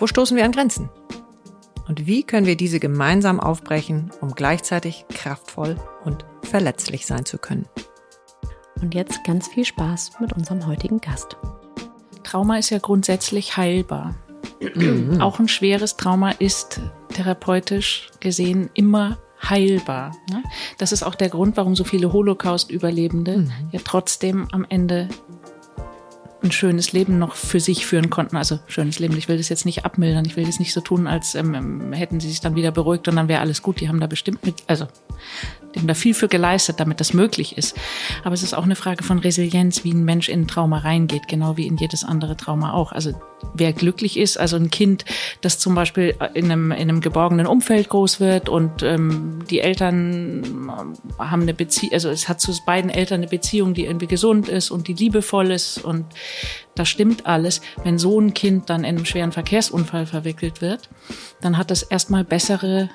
Wo stoßen wir an Grenzen? Und wie können wir diese gemeinsam aufbrechen, um gleichzeitig kraftvoll und verletzlich sein zu können? Und jetzt ganz viel Spaß mit unserem heutigen Gast. Trauma ist ja grundsätzlich heilbar. Mhm. Auch ein schweres Trauma ist therapeutisch gesehen immer heilbar. Ne? Das ist auch der Grund, warum so viele Holocaust-Überlebende mhm. ja trotzdem am Ende ein schönes Leben noch für sich führen konnten. Also schönes Leben. Ich will das jetzt nicht abmildern. Ich will das nicht so tun, als ähm, ähm hätten sie sich dann wieder beruhigt und dann wäre alles gut. Die haben da bestimmt mit, also haben da viel für geleistet, damit das möglich ist. Aber es ist auch eine Frage von Resilienz, wie ein Mensch in ein Trauma reingeht, genau wie in jedes andere Trauma auch. Also wer glücklich ist, also ein Kind, das zum Beispiel in einem, in einem geborgenen Umfeld groß wird und ähm, die Eltern haben eine Beziehung, also es hat zu beiden Eltern eine Beziehung, die irgendwie gesund ist und die liebevoll ist und da stimmt alles. Wenn so ein Kind dann in einem schweren Verkehrsunfall verwickelt wird, dann hat das erstmal bessere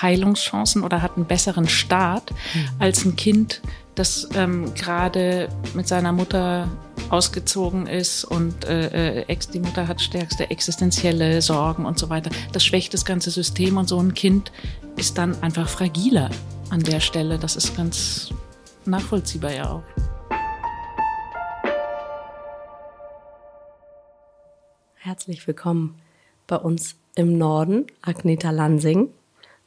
Heilungschancen oder hat einen besseren Start mhm. als ein Kind, das ähm, gerade mit seiner Mutter ausgezogen ist und äh, äh, ex, die Mutter hat stärkste existenzielle Sorgen und so weiter. Das schwächt das ganze System und so ein Kind ist dann einfach fragiler an der Stelle. Das ist ganz nachvollziehbar ja auch. Herzlich willkommen bei uns im Norden, Agneta Lansing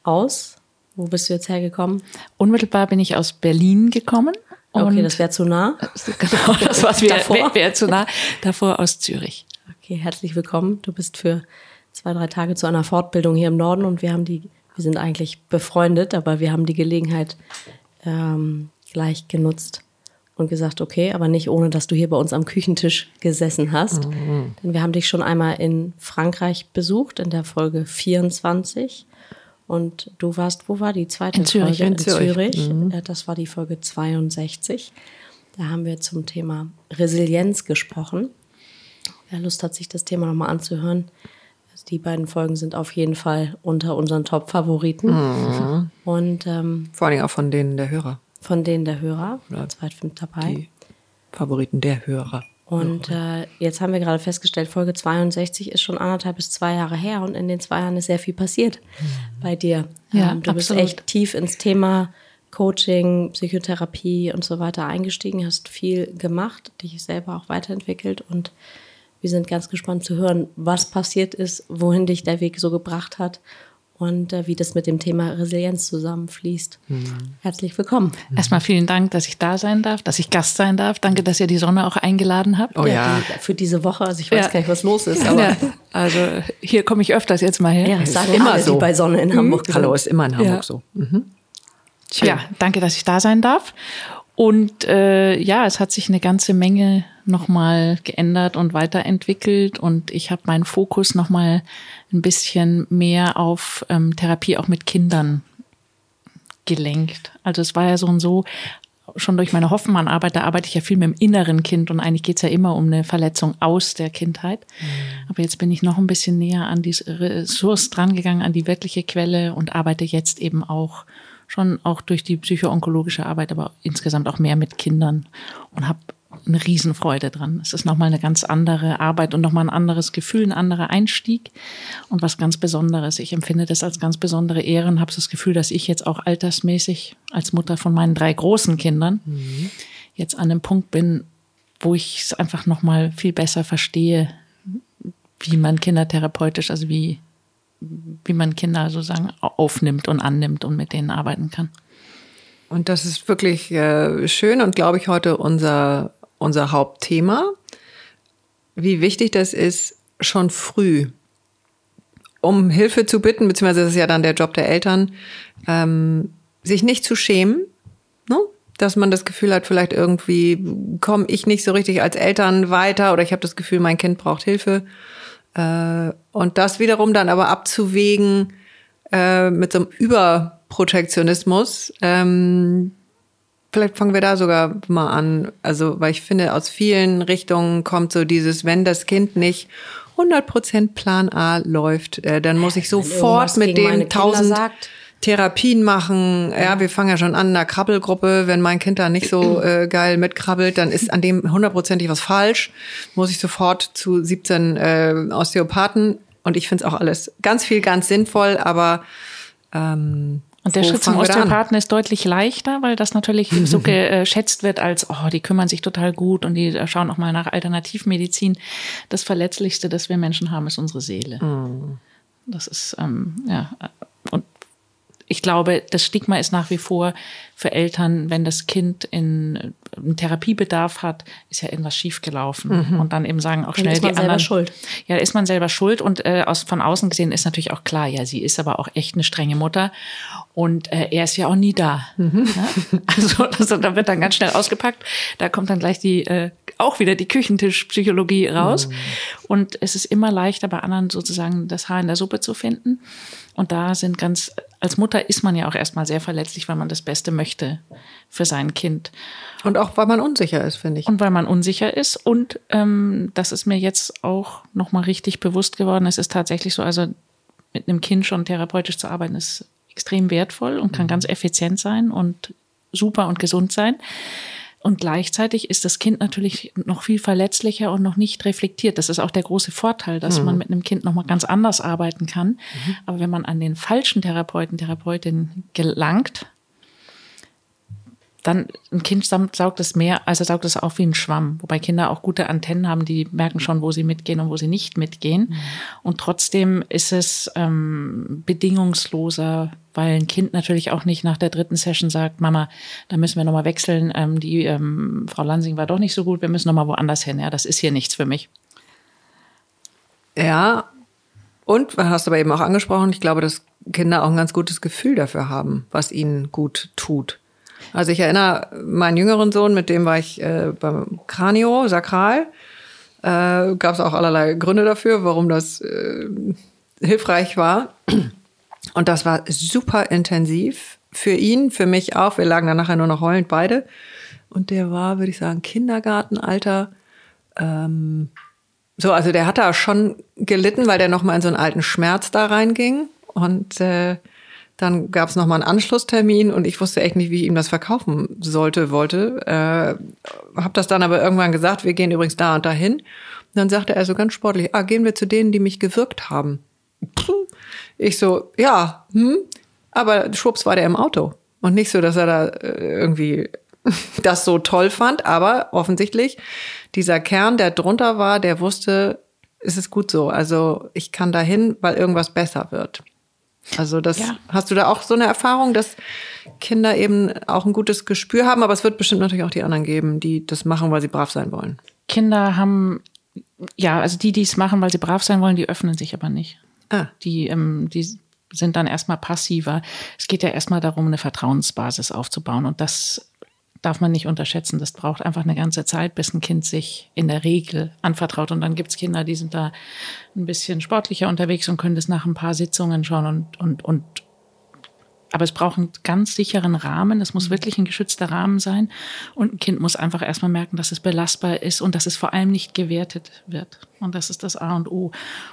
aus. Wo bist du jetzt hergekommen? Unmittelbar bin ich aus Berlin gekommen. Okay, das wäre zu nah. Genau, das war wäre wär zu nah. Davor aus Zürich. Okay, herzlich willkommen. Du bist für zwei, drei Tage zu einer Fortbildung hier im Norden und wir haben die, wir sind eigentlich befreundet, aber wir haben die Gelegenheit ähm, gleich genutzt und gesagt, okay, aber nicht ohne, dass du hier bei uns am Küchentisch gesessen hast. Mhm. Denn wir haben dich schon einmal in Frankreich besucht, in der Folge 24. Und du warst, wo war die zweite in Zürich, Folge? In, in Zürich. Zürich. Mhm. Das war die Folge 62. Da haben wir zum Thema Resilienz gesprochen. Wer Lust hat, sich das Thema nochmal anzuhören, die beiden Folgen sind auf jeden Fall unter unseren Top-Favoriten. Mhm. Und ähm, vor allem auch von denen der Hörer. Von denen der Hörer. Oder zwei fünf dabei. Die Favoriten der Hörer. Und äh, jetzt haben wir gerade festgestellt, Folge 62 ist schon anderthalb bis zwei Jahre her und in den zwei Jahren ist sehr viel passiert mhm. bei dir. Ja, ähm, du absolut. bist echt tief ins Thema Coaching, Psychotherapie und so weiter eingestiegen, hast viel gemacht, dich selber auch weiterentwickelt und wir sind ganz gespannt zu hören, was passiert ist, wohin dich der Weg so gebracht hat und äh, wie das mit dem Thema Resilienz zusammenfließt. Mhm. Herzlich willkommen. Erstmal vielen Dank, dass ich da sein darf, dass ich Gast sein darf. Danke, dass ihr die Sonne auch eingeladen habt. Oh ja. ja. Die, für diese Woche, also ich weiß ja. gar nicht, was los ist, aber. Ja. Also hier komme ich öfters jetzt mal her. Ja, das sagen immer alle, so. die bei Sonne in Hamburg mhm. Hallo, ist immer in Hamburg so. Mhm. Ja, danke, dass ich da sein darf. Und äh, ja, es hat sich eine ganze Menge nochmal geändert und weiterentwickelt und ich habe meinen Fokus nochmal ein bisschen mehr auf ähm, Therapie auch mit Kindern gelenkt. Also es war ja so und so, schon durch meine Hoffmann-Arbeit, da arbeite ich ja viel mit dem inneren Kind und eigentlich geht's ja immer um eine Verletzung aus der Kindheit. Mhm. Aber jetzt bin ich noch ein bisschen näher an diese Ressource drangegangen, an die wirkliche Quelle und arbeite jetzt eben auch schon auch durch die psychoonkologische Arbeit, aber insgesamt auch mehr mit Kindern und habe eine Riesenfreude dran. Es ist nochmal eine ganz andere Arbeit und nochmal ein anderes Gefühl, ein anderer Einstieg und was ganz Besonderes. Ich empfinde das als ganz besondere Ehre und habe das Gefühl, dass ich jetzt auch altersmäßig als Mutter von meinen drei großen Kindern mhm. jetzt an dem Punkt bin, wo ich es einfach nochmal viel besser verstehe, wie man kindertherapeutisch, also wie, wie man Kinder sozusagen aufnimmt und annimmt und mit denen arbeiten kann. Und das ist wirklich äh, schön und glaube ich heute unser unser Hauptthema, wie wichtig das ist, schon früh um Hilfe zu bitten, beziehungsweise das ist ja dann der Job der Eltern, ähm, sich nicht zu schämen, ne? dass man das Gefühl hat, vielleicht irgendwie komme ich nicht so richtig als Eltern weiter oder ich habe das Gefühl, mein Kind braucht Hilfe. Äh, und das wiederum dann aber abzuwägen äh, mit so einem Überprotektionismus, ähm, Vielleicht fangen wir da sogar mal an. Also, weil ich finde, aus vielen Richtungen kommt so dieses, wenn das Kind nicht 100% Plan A läuft, äh, dann muss ich sofort mit dem tausend Therapien machen. Ja, wir fangen ja schon an in einer Krabbelgruppe. Wenn mein Kind da nicht so äh, geil mitkrabbelt, dann ist an dem hundertprozentig was falsch. Muss ich sofort zu 17 äh, Osteopathen. Und ich finde es auch alles ganz viel ganz sinnvoll, aber ähm, und der Wo Schritt zum Osteopathen ist deutlich leichter, weil das natürlich so geschätzt wird als, oh, die kümmern sich total gut und die schauen auch mal nach Alternativmedizin. Das Verletzlichste, das wir Menschen haben, ist unsere Seele. Mhm. Das ist, ähm, ja, und ich glaube, das Stigma ist nach wie vor für Eltern, wenn das Kind in einen Therapiebedarf hat, ist ja irgendwas schiefgelaufen. Mhm. Und dann eben sagen auch schnell dann ist man die anderen. Schuld. Ja, da ist man selber schuld. Und äh, aus, von außen gesehen ist natürlich auch klar, ja, sie ist aber auch echt eine strenge Mutter. Und äh, er ist ja auch nie da. Mhm. Ja? Also, also da wird dann ganz schnell ausgepackt. Da kommt dann gleich die äh, auch wieder die Küchentischpsychologie raus. Mhm. Und es ist immer leichter bei anderen sozusagen das Haar in der Suppe zu finden. Und da sind ganz, als Mutter ist man ja auch erstmal sehr verletzlich, weil man das Beste möchte für sein Kind. Und auch weil man unsicher ist, finde ich. Und weil man unsicher ist. Und ähm, das ist mir jetzt auch nochmal richtig bewusst geworden. Es ist tatsächlich so, also mit einem Kind schon therapeutisch zu arbeiten, ist extrem wertvoll und kann mhm. ganz effizient sein und super und gesund sein. Und gleichzeitig ist das Kind natürlich noch viel verletzlicher und noch nicht reflektiert. Das ist auch der große Vorteil, dass mhm. man mit einem Kind noch mal ganz anders arbeiten kann. Mhm. Aber wenn man an den falschen Therapeuten, Therapeutin gelangt, dann ein Kind saugt es mehr, also saugt es auch wie ein Schwamm. Wobei Kinder auch gute Antennen haben, die merken schon, wo sie mitgehen und wo sie nicht mitgehen. Mhm. Und trotzdem ist es ähm, bedingungsloser, weil ein Kind natürlich auch nicht nach der dritten Session sagt, Mama, da müssen wir nochmal wechseln. Ähm, die ähm, Frau Lansing war doch nicht so gut, wir müssen nochmal woanders hin. Ja, das ist hier nichts für mich. Ja, und hast du aber eben auch angesprochen, ich glaube, dass Kinder auch ein ganz gutes Gefühl dafür haben, was ihnen gut tut. Also ich erinnere meinen jüngeren Sohn, mit dem war ich äh, beim Kranio, Sakral. Äh, Gab es auch allerlei Gründe dafür, warum das äh, hilfreich war. Und das war super intensiv für ihn, für mich auch. Wir lagen dann nachher nur noch heulend beide. Und der war, würde ich sagen, Kindergartenalter. Ähm, so, also der hat da schon gelitten, weil der noch mal in so einen alten Schmerz da reinging. Und äh, dann gab es nochmal einen Anschlusstermin und ich wusste echt nicht, wie ich ihm das verkaufen sollte, wollte. Äh, hab das dann aber irgendwann gesagt, wir gehen übrigens da und dahin. Und dann sagte er so ganz sportlich, ah, gehen wir zu denen, die mich gewirkt haben. Ich so, ja, hm, aber schwupps war der im Auto. Und nicht so, dass er da äh, irgendwie das so toll fand, aber offensichtlich dieser Kern, der drunter war, der wusste, es ist gut so. Also ich kann dahin, weil irgendwas besser wird. Also das ja. hast du da auch so eine Erfahrung, dass Kinder eben auch ein gutes Gespür haben, aber es wird bestimmt natürlich auch die anderen geben, die das machen, weil sie brav sein wollen. Kinder haben ja, also die, die es machen, weil sie brav sein wollen, die öffnen sich aber nicht. Ah. Die, ähm, die sind dann erstmal passiver. Es geht ja erstmal darum, eine Vertrauensbasis aufzubauen und das darf man nicht unterschätzen. Das braucht einfach eine ganze Zeit, bis ein Kind sich in der Regel anvertraut. Und dann gibt es Kinder, die sind da ein bisschen sportlicher unterwegs und können das nach ein paar Sitzungen schon und, und, und aber es braucht einen ganz sicheren Rahmen. Es muss mhm. wirklich ein geschützter Rahmen sein. Und ein Kind muss einfach erstmal merken, dass es belastbar ist und dass es vor allem nicht gewertet wird. Und das ist das A und O.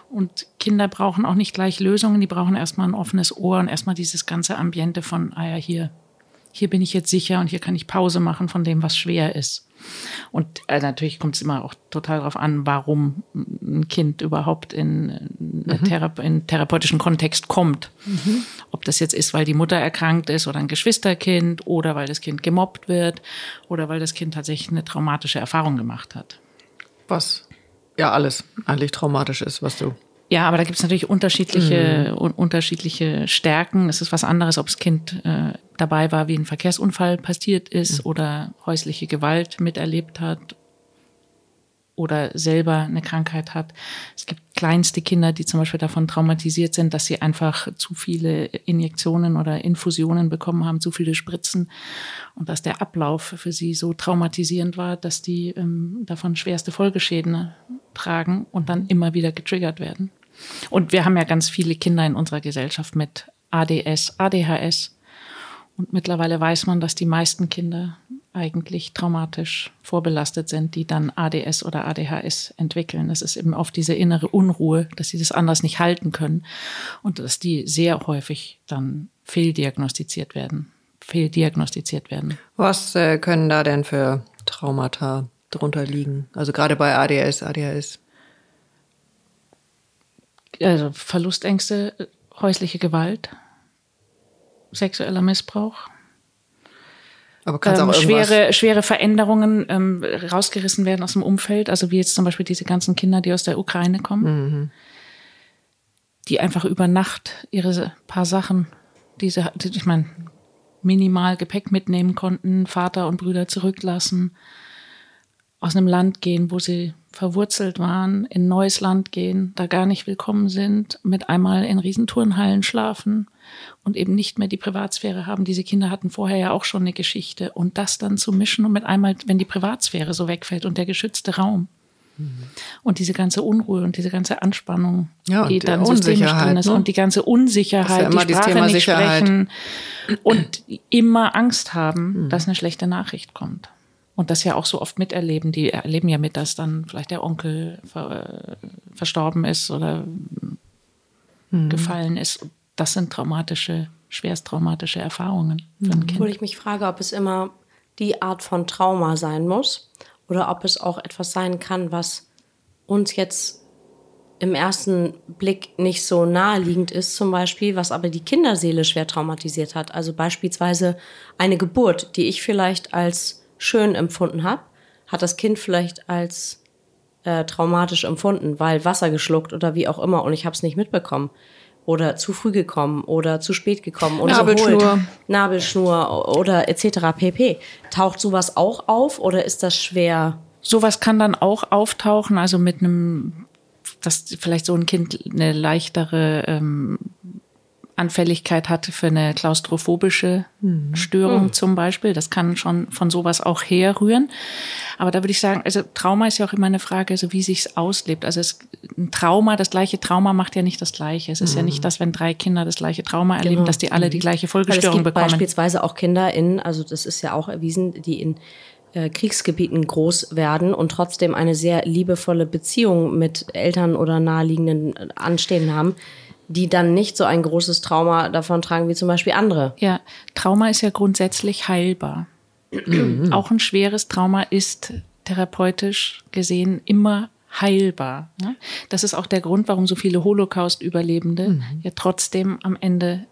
Und Kinder brauchen auch nicht gleich Lösungen. Die brauchen erstmal ein offenes Ohr und erstmal dieses ganze Ambiente von, ah ja, hier, hier bin ich jetzt sicher und hier kann ich Pause machen von dem, was schwer ist. Und äh, natürlich kommt es immer auch total darauf an, warum ein Kind überhaupt in, mhm. Thera in therapeutischen Kontext kommt. Mhm. Ob das jetzt ist, weil die Mutter erkrankt ist oder ein Geschwisterkind oder weil das Kind gemobbt wird oder weil das Kind tatsächlich eine traumatische Erfahrung gemacht hat. Was ja alles eigentlich traumatisch ist, was du ja, aber da gibt es natürlich unterschiedliche, mhm. unterschiedliche Stärken. Es ist was anderes, ob das Kind äh, dabei war, wie ein Verkehrsunfall passiert ist mhm. oder häusliche Gewalt miterlebt hat oder selber eine Krankheit hat. Es gibt kleinste Kinder, die zum Beispiel davon traumatisiert sind, dass sie einfach zu viele Injektionen oder Infusionen bekommen haben, zu viele Spritzen und dass der Ablauf für sie so traumatisierend war, dass die ähm, davon schwerste Folgeschäden tragen und dann immer wieder getriggert werden. Und wir haben ja ganz viele Kinder in unserer Gesellschaft mit ADS, ADHS. Und mittlerweile weiß man, dass die meisten Kinder eigentlich traumatisch vorbelastet sind, die dann ADS oder ADHS entwickeln. Das ist eben oft diese innere Unruhe, dass sie das anders nicht halten können und dass die sehr häufig dann fehldiagnostiziert werden. Fehldiagnostiziert werden. Was äh, können da denn für Traumata drunter liegen? Also gerade bei ADS, ADHS. Also Verlustängste, häusliche Gewalt, sexueller Missbrauch, aber ähm, auch schwere, schwere Veränderungen ähm, rausgerissen werden aus dem Umfeld. Also wie jetzt zum Beispiel diese ganzen Kinder, die aus der Ukraine kommen, mhm. die einfach über Nacht ihre paar Sachen, diese, ich meine, minimal Gepäck mitnehmen konnten, Vater und Brüder zurücklassen, aus einem Land gehen, wo sie verwurzelt waren, in ein neues Land gehen, da gar nicht willkommen sind, mit einmal in Riesenturnhallen schlafen und eben nicht mehr die Privatsphäre haben. Diese Kinder hatten vorher ja auch schon eine Geschichte. Und das dann zu mischen und mit einmal, wenn die Privatsphäre so wegfällt und der geschützte Raum. Mhm. Und diese ganze Unruhe und diese ganze Anspannung, ja, die dann systemisch drin ist. Ne? Und die ganze Unsicherheit, ja die Sprache nicht Sicherheit. sprechen und immer Angst haben, mhm. dass eine schlechte Nachricht kommt und das ja auch so oft miterleben. Die erleben ja mit, dass dann vielleicht der Onkel ver, verstorben ist oder mhm. gefallen ist. Das sind traumatische, schwerst traumatische Erfahrungen für ein mhm. Kind. Wo ich mich frage, ob es immer die Art von Trauma sein muss oder ob es auch etwas sein kann, was uns jetzt im ersten Blick nicht so naheliegend ist, zum Beispiel, was aber die Kinderseele schwer traumatisiert hat. Also beispielsweise eine Geburt, die ich vielleicht als schön empfunden habe, hat das Kind vielleicht als äh, traumatisch empfunden, weil Wasser geschluckt oder wie auch immer und ich habe es nicht mitbekommen oder zu früh gekommen oder zu spät gekommen oder Nabelschnur, Nabelschnur oder etc. pp. Taucht sowas auch auf oder ist das schwer? Sowas kann dann auch auftauchen, also mit einem, dass vielleicht so ein Kind eine leichtere ähm, Anfälligkeit hatte für eine klaustrophobische mhm. Störung mhm. zum Beispiel. Das kann schon von sowas auch herrühren. Aber da würde ich sagen, also Trauma ist ja auch immer eine Frage, also wie sich's auslebt. Also es, ein Trauma, das gleiche Trauma macht ja nicht das Gleiche. Es ist mhm. ja nicht, dass wenn drei Kinder das gleiche Trauma erleben, genau. dass die alle die mhm. gleiche Folgestörung es gibt bekommen. Beispielsweise auch Kinder in, also das ist ja auch erwiesen, die in äh, Kriegsgebieten groß werden und trotzdem eine sehr liebevolle Beziehung mit Eltern oder naheliegenden äh, Anstehen haben die dann nicht so ein großes Trauma davon tragen wie zum Beispiel andere. Ja, Trauma ist ja grundsätzlich heilbar. Auch ein schweres Trauma ist therapeutisch gesehen immer heilbar. Ne? Das ist auch der Grund, warum so viele Holocaust-Überlebende mhm. ja trotzdem am Ende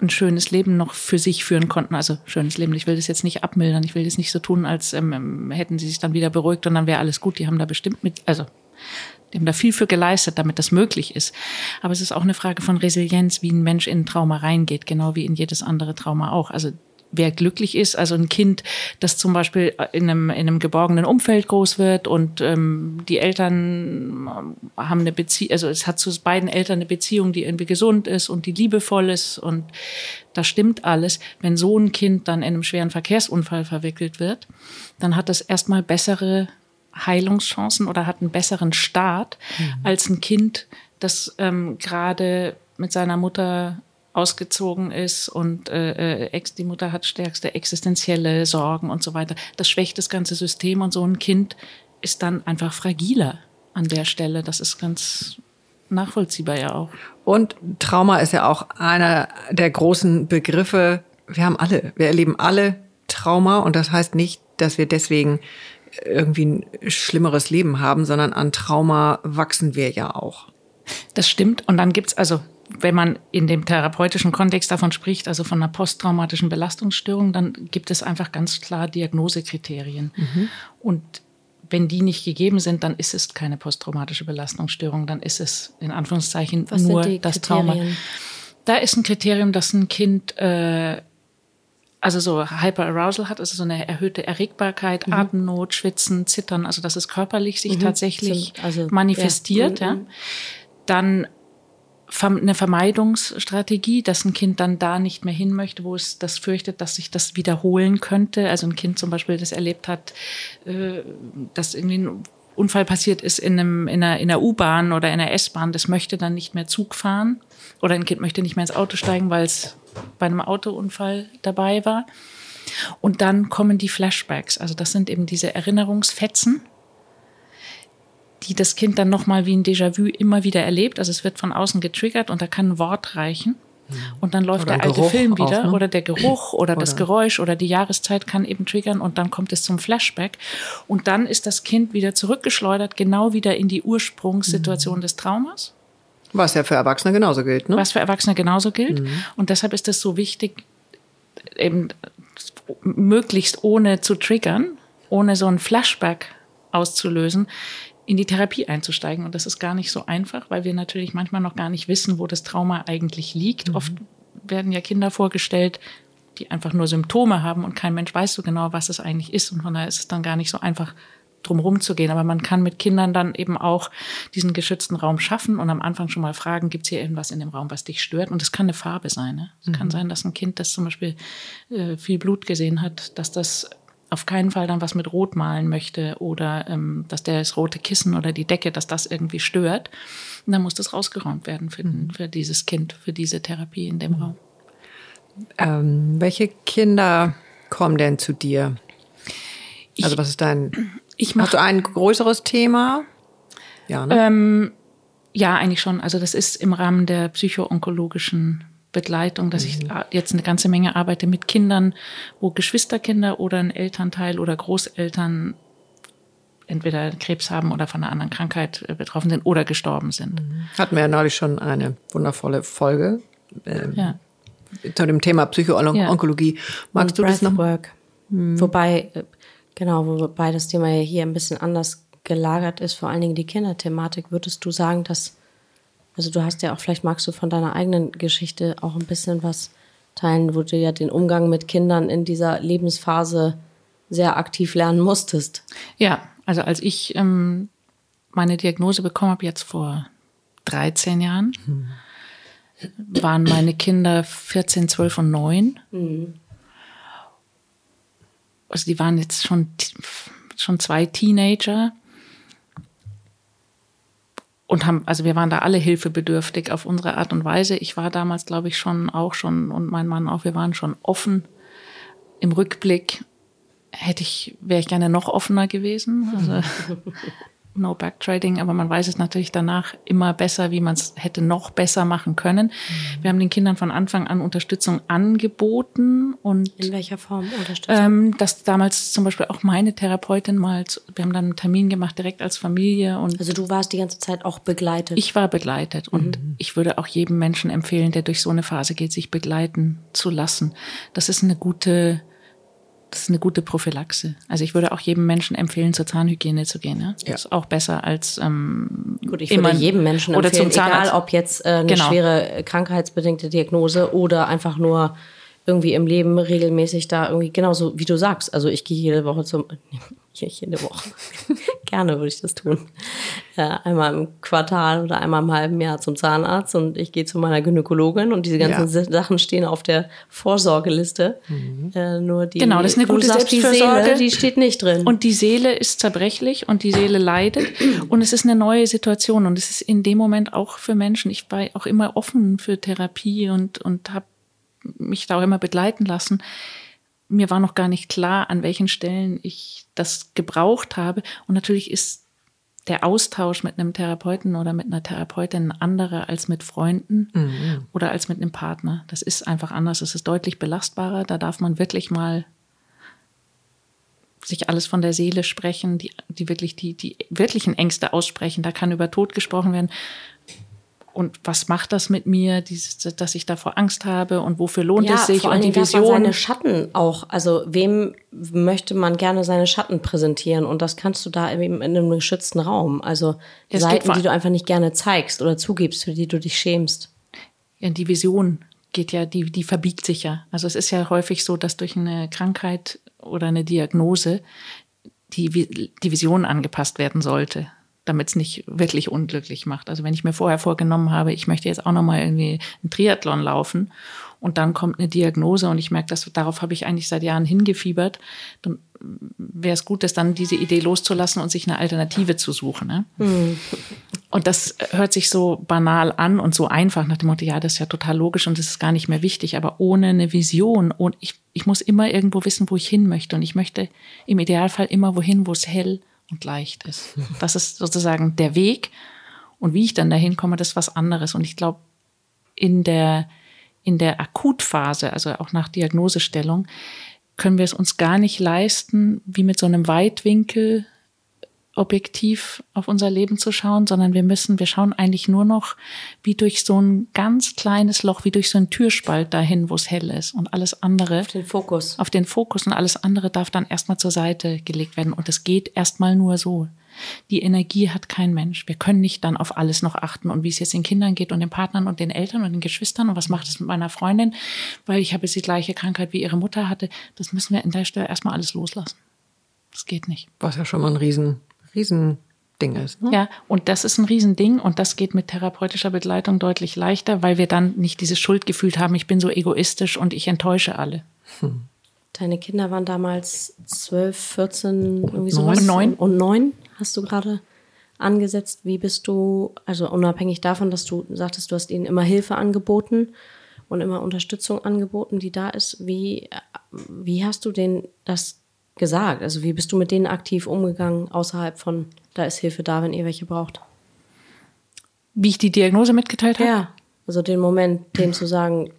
ein schönes Leben noch für sich führen konnten. Also schönes Leben. Ich will das jetzt nicht abmildern. Ich will das nicht so tun, als ähm, hätten sie sich dann wieder beruhigt und dann wäre alles gut. Die haben da bestimmt mit, also die haben da viel für geleistet, damit das möglich ist. Aber es ist auch eine Frage von Resilienz, wie ein Mensch in ein Trauma reingeht, genau wie in jedes andere Trauma auch. Also wer glücklich ist, also ein Kind, das zum Beispiel in einem, in einem geborgenen Umfeld groß wird und ähm, die Eltern haben eine Beziehung, also es hat zu beiden Eltern eine Beziehung, die irgendwie gesund ist und die liebevoll ist und da stimmt alles. Wenn so ein Kind dann in einem schweren Verkehrsunfall verwickelt wird, dann hat es erstmal bessere Heilungschancen oder hat einen besseren Start mhm. als ein Kind, das ähm, gerade mit seiner Mutter ausgezogen ist und äh, äh, ex, die Mutter hat stärkste existenzielle Sorgen und so weiter. Das schwächt das ganze System und so ein Kind ist dann einfach fragiler an der Stelle. Das ist ganz nachvollziehbar ja auch. Und Trauma ist ja auch einer der großen Begriffe. Wir haben alle, wir erleben alle Trauma und das heißt nicht, dass wir deswegen irgendwie ein schlimmeres Leben haben, sondern an Trauma wachsen wir ja auch. Das stimmt. Und dann gibt's also, wenn man in dem therapeutischen Kontext davon spricht, also von einer posttraumatischen Belastungsstörung, dann gibt es einfach ganz klar Diagnosekriterien. Mhm. Und wenn die nicht gegeben sind, dann ist es keine posttraumatische Belastungsstörung, dann ist es in Anführungszeichen Was nur das Trauma. Da ist ein Kriterium, dass ein Kind äh, also so Hyperarousal hat, also so eine erhöhte Erregbarkeit, mhm. Atemnot, Schwitzen, Zittern, also dass es körperlich sich mhm. tatsächlich also, manifestiert. Ja. Mhm. ja. Dann eine Vermeidungsstrategie, dass ein Kind dann da nicht mehr hin möchte, wo es das fürchtet, dass sich das wiederholen könnte. Also ein Kind zum Beispiel, das erlebt hat, äh, dass irgendwie ein Unfall passiert ist in, einem, in einer, in einer U-Bahn oder in einer S-Bahn, das möchte dann nicht mehr Zug fahren. Oder ein Kind möchte nicht mehr ins Auto steigen, weil es bei einem Autounfall dabei war. Und dann kommen die Flashbacks. Also das sind eben diese Erinnerungsfetzen, die das Kind dann nochmal wie ein Déjà-vu immer wieder erlebt. Also es wird von außen getriggert und da kann ein Wort reichen. Und dann läuft oder der alte Geruch Film wieder auch, ne? oder der Geruch oder, oder, das Geräusch oder die Jahreszeit kann eben triggern und dann kommt es zum Flashback. Und dann ist das Kind wieder zurückgeschleudert, genau wieder in die Ursprungssituation mhm. des Traumas. Was ja für Erwachsene genauso gilt, ne? Was für Erwachsene genauso gilt. Mhm. Und deshalb ist es so wichtig, eben möglichst ohne zu triggern, ohne so ein Flashback auszulösen, in die Therapie einzusteigen. Und das ist gar nicht so einfach, weil wir natürlich manchmal noch gar nicht wissen, wo das Trauma eigentlich liegt. Mhm. Oft werden ja Kinder vorgestellt, die einfach nur Symptome haben und kein Mensch weiß so genau, was es eigentlich ist. Und von daher ist es dann gar nicht so einfach, drumherum zu gehen. Aber man kann mit Kindern dann eben auch diesen geschützten Raum schaffen und am Anfang schon mal fragen, gibt es hier irgendwas in dem Raum, was dich stört? Und es kann eine Farbe sein. Ne? Es mhm. kann sein, dass ein Kind, das zum Beispiel äh, viel Blut gesehen hat, dass das auf keinen Fall dann was mit Rot malen möchte oder ähm, dass der das rote Kissen oder die Decke, dass das irgendwie stört. Und dann muss das rausgeräumt werden für, mhm. für dieses Kind, für diese Therapie in dem mhm. Raum. Ähm, welche Kinder kommen denn zu dir? Also was ist dein? Ich mach, Hast du ein größeres Thema? Ja, ne? ähm, ja, eigentlich schon. Also das ist im Rahmen der psychoonkologischen Begleitung, dass mhm. ich jetzt eine ganze Menge arbeite mit Kindern, wo Geschwisterkinder oder ein Elternteil oder Großeltern entweder Krebs haben oder von einer anderen Krankheit äh, betroffen sind oder gestorben sind. Mhm. Hatten wir ja neulich schon eine wundervolle Folge ähm, ja. zu dem Thema Psychoonkologie. Magst Und du das noch? Work. Mhm. Wobei, äh, genau, wobei das Thema ja hier ein bisschen anders gelagert ist, vor allen Dingen die Kinderthematik. Würdest du sagen, dass also du hast ja auch, vielleicht magst du von deiner eigenen Geschichte auch ein bisschen was teilen, wo du ja den Umgang mit Kindern in dieser Lebensphase sehr aktiv lernen musstest. Ja, also als ich ähm, meine Diagnose bekommen habe, jetzt vor 13 Jahren, hm. waren meine Kinder 14, 12 und 9. Hm. Also die waren jetzt schon, schon zwei Teenager und haben, also wir waren da alle hilfebedürftig auf unsere Art und Weise. Ich war damals, glaube ich, schon auch schon und mein Mann auch, wir waren schon offen. Im Rückblick hätte ich, wäre ich gerne noch offener gewesen. Also, no Backtrading, aber man weiß es natürlich danach immer besser, wie man es hätte noch besser machen können. Mhm. Wir haben den Kindern von Anfang an Unterstützung angeboten und in welcher Form Unterstützung? Ähm, dass damals zum Beispiel auch meine Therapeutin mal, wir haben dann einen Termin gemacht direkt als Familie und also du warst die ganze Zeit auch begleitet. Ich war begleitet und mhm. ich würde auch jedem Menschen empfehlen, der durch so eine Phase geht, sich begleiten zu lassen. Das ist eine gute das ist eine gute Prophylaxe. Also ich würde auch jedem Menschen empfehlen, zur Zahnhygiene zu gehen. Ja? Das ja. ist auch besser als ähm, Gut, ich würde jedem Menschen oder empfehlen, zum egal ob jetzt äh, eine genau. schwere krankheitsbedingte Diagnose oder einfach nur irgendwie im Leben regelmäßig da irgendwie genauso wie du sagst. Also ich gehe jede Woche zum jede Woche gerne würde ich das tun. Ja, einmal im Quartal oder einmal im halben Jahr zum Zahnarzt und ich gehe zu meiner Gynäkologin und diese ganzen ja. Sachen stehen auf der Vorsorgeliste. Mhm. Äh, nur die, genau, das ist eine gute sagst, die Seele, die steht nicht drin. Und die Seele ist zerbrechlich und die Seele leidet und es ist eine neue Situation und es ist in dem Moment auch für Menschen. Ich war auch immer offen für Therapie und und habe mich da auch immer begleiten lassen mir war noch gar nicht klar, an welchen Stellen ich das gebraucht habe. Und natürlich ist der Austausch mit einem Therapeuten oder mit einer Therapeutin anderer als mit Freunden mhm. oder als mit einem Partner. Das ist einfach anders. Es ist deutlich belastbarer. Da darf man wirklich mal sich alles von der Seele sprechen, die, die wirklich die, die wirklichen Ängste aussprechen. Da kann über Tod gesprochen werden und was macht das mit mir, dieses, dass ich davor Angst habe und wofür lohnt ja, es sich vor und die Vision. seine Schatten auch, also wem möchte man gerne seine Schatten präsentieren und das kannst du da eben in einem geschützten Raum, also es Seiten, die du einfach nicht gerne zeigst oder zugibst, für die du dich schämst. Ja, die Vision geht ja, die, die verbiegt sich ja. Also es ist ja häufig so, dass durch eine Krankheit oder eine Diagnose die, die Vision angepasst werden sollte damit es nicht wirklich unglücklich macht. Also wenn ich mir vorher vorgenommen habe, ich möchte jetzt auch noch mal irgendwie einen Triathlon laufen und dann kommt eine Diagnose und ich merke, dass darauf habe ich eigentlich seit Jahren hingefiebert, dann wäre es gut, das dann diese Idee loszulassen und sich eine Alternative zu suchen. Ne? Mhm. Und das hört sich so banal an und so einfach nach dem Motto, ja, das ist ja total logisch und das ist gar nicht mehr wichtig, aber ohne eine Vision und ich, ich muss immer irgendwo wissen, wo ich hin möchte und ich möchte im Idealfall immer wohin, wo es hell und leicht ist. Das ist sozusagen der Weg. Und wie ich dann dahin komme, das ist was anderes. Und ich glaube, in der, in der Akutphase, also auch nach Diagnosestellung, können wir es uns gar nicht leisten, wie mit so einem Weitwinkel objektiv auf unser Leben zu schauen, sondern wir müssen, wir schauen eigentlich nur noch wie durch so ein ganz kleines Loch, wie durch so ein Türspalt dahin, wo es hell ist und alles andere. Auf den Fokus. Auf den Fokus und alles andere darf dann erstmal zur Seite gelegt werden und es geht erstmal nur so. Die Energie hat kein Mensch. Wir können nicht dann auf alles noch achten und wie es jetzt den Kindern geht und den Partnern und den Eltern und den Geschwistern und was macht es mit meiner Freundin, weil ich habe jetzt die gleiche Krankheit wie ihre Mutter hatte. Das müssen wir in der Stelle erstmal alles loslassen. Das geht nicht. Was ja schon mal ein Riesen Riesending ist. Ne? Ja, und das ist ein Riesending und das geht mit therapeutischer Begleitung deutlich leichter, weil wir dann nicht dieses Schuldgefühl haben, ich bin so egoistisch und ich enttäusche alle. Hm. Deine Kinder waren damals zwölf, 14, irgendwie so und neun. Und neun hast du gerade angesetzt. Wie bist du, also unabhängig davon, dass du sagtest, du hast ihnen immer Hilfe angeboten und immer Unterstützung angeboten, die da ist, wie, wie hast du denen das gesagt? Also wie bist du mit denen aktiv umgegangen, außerhalb von, da ist Hilfe da, wenn ihr welche braucht? Wie ich die Diagnose mitgeteilt habe? Ja, also den Moment, dem zu sagen,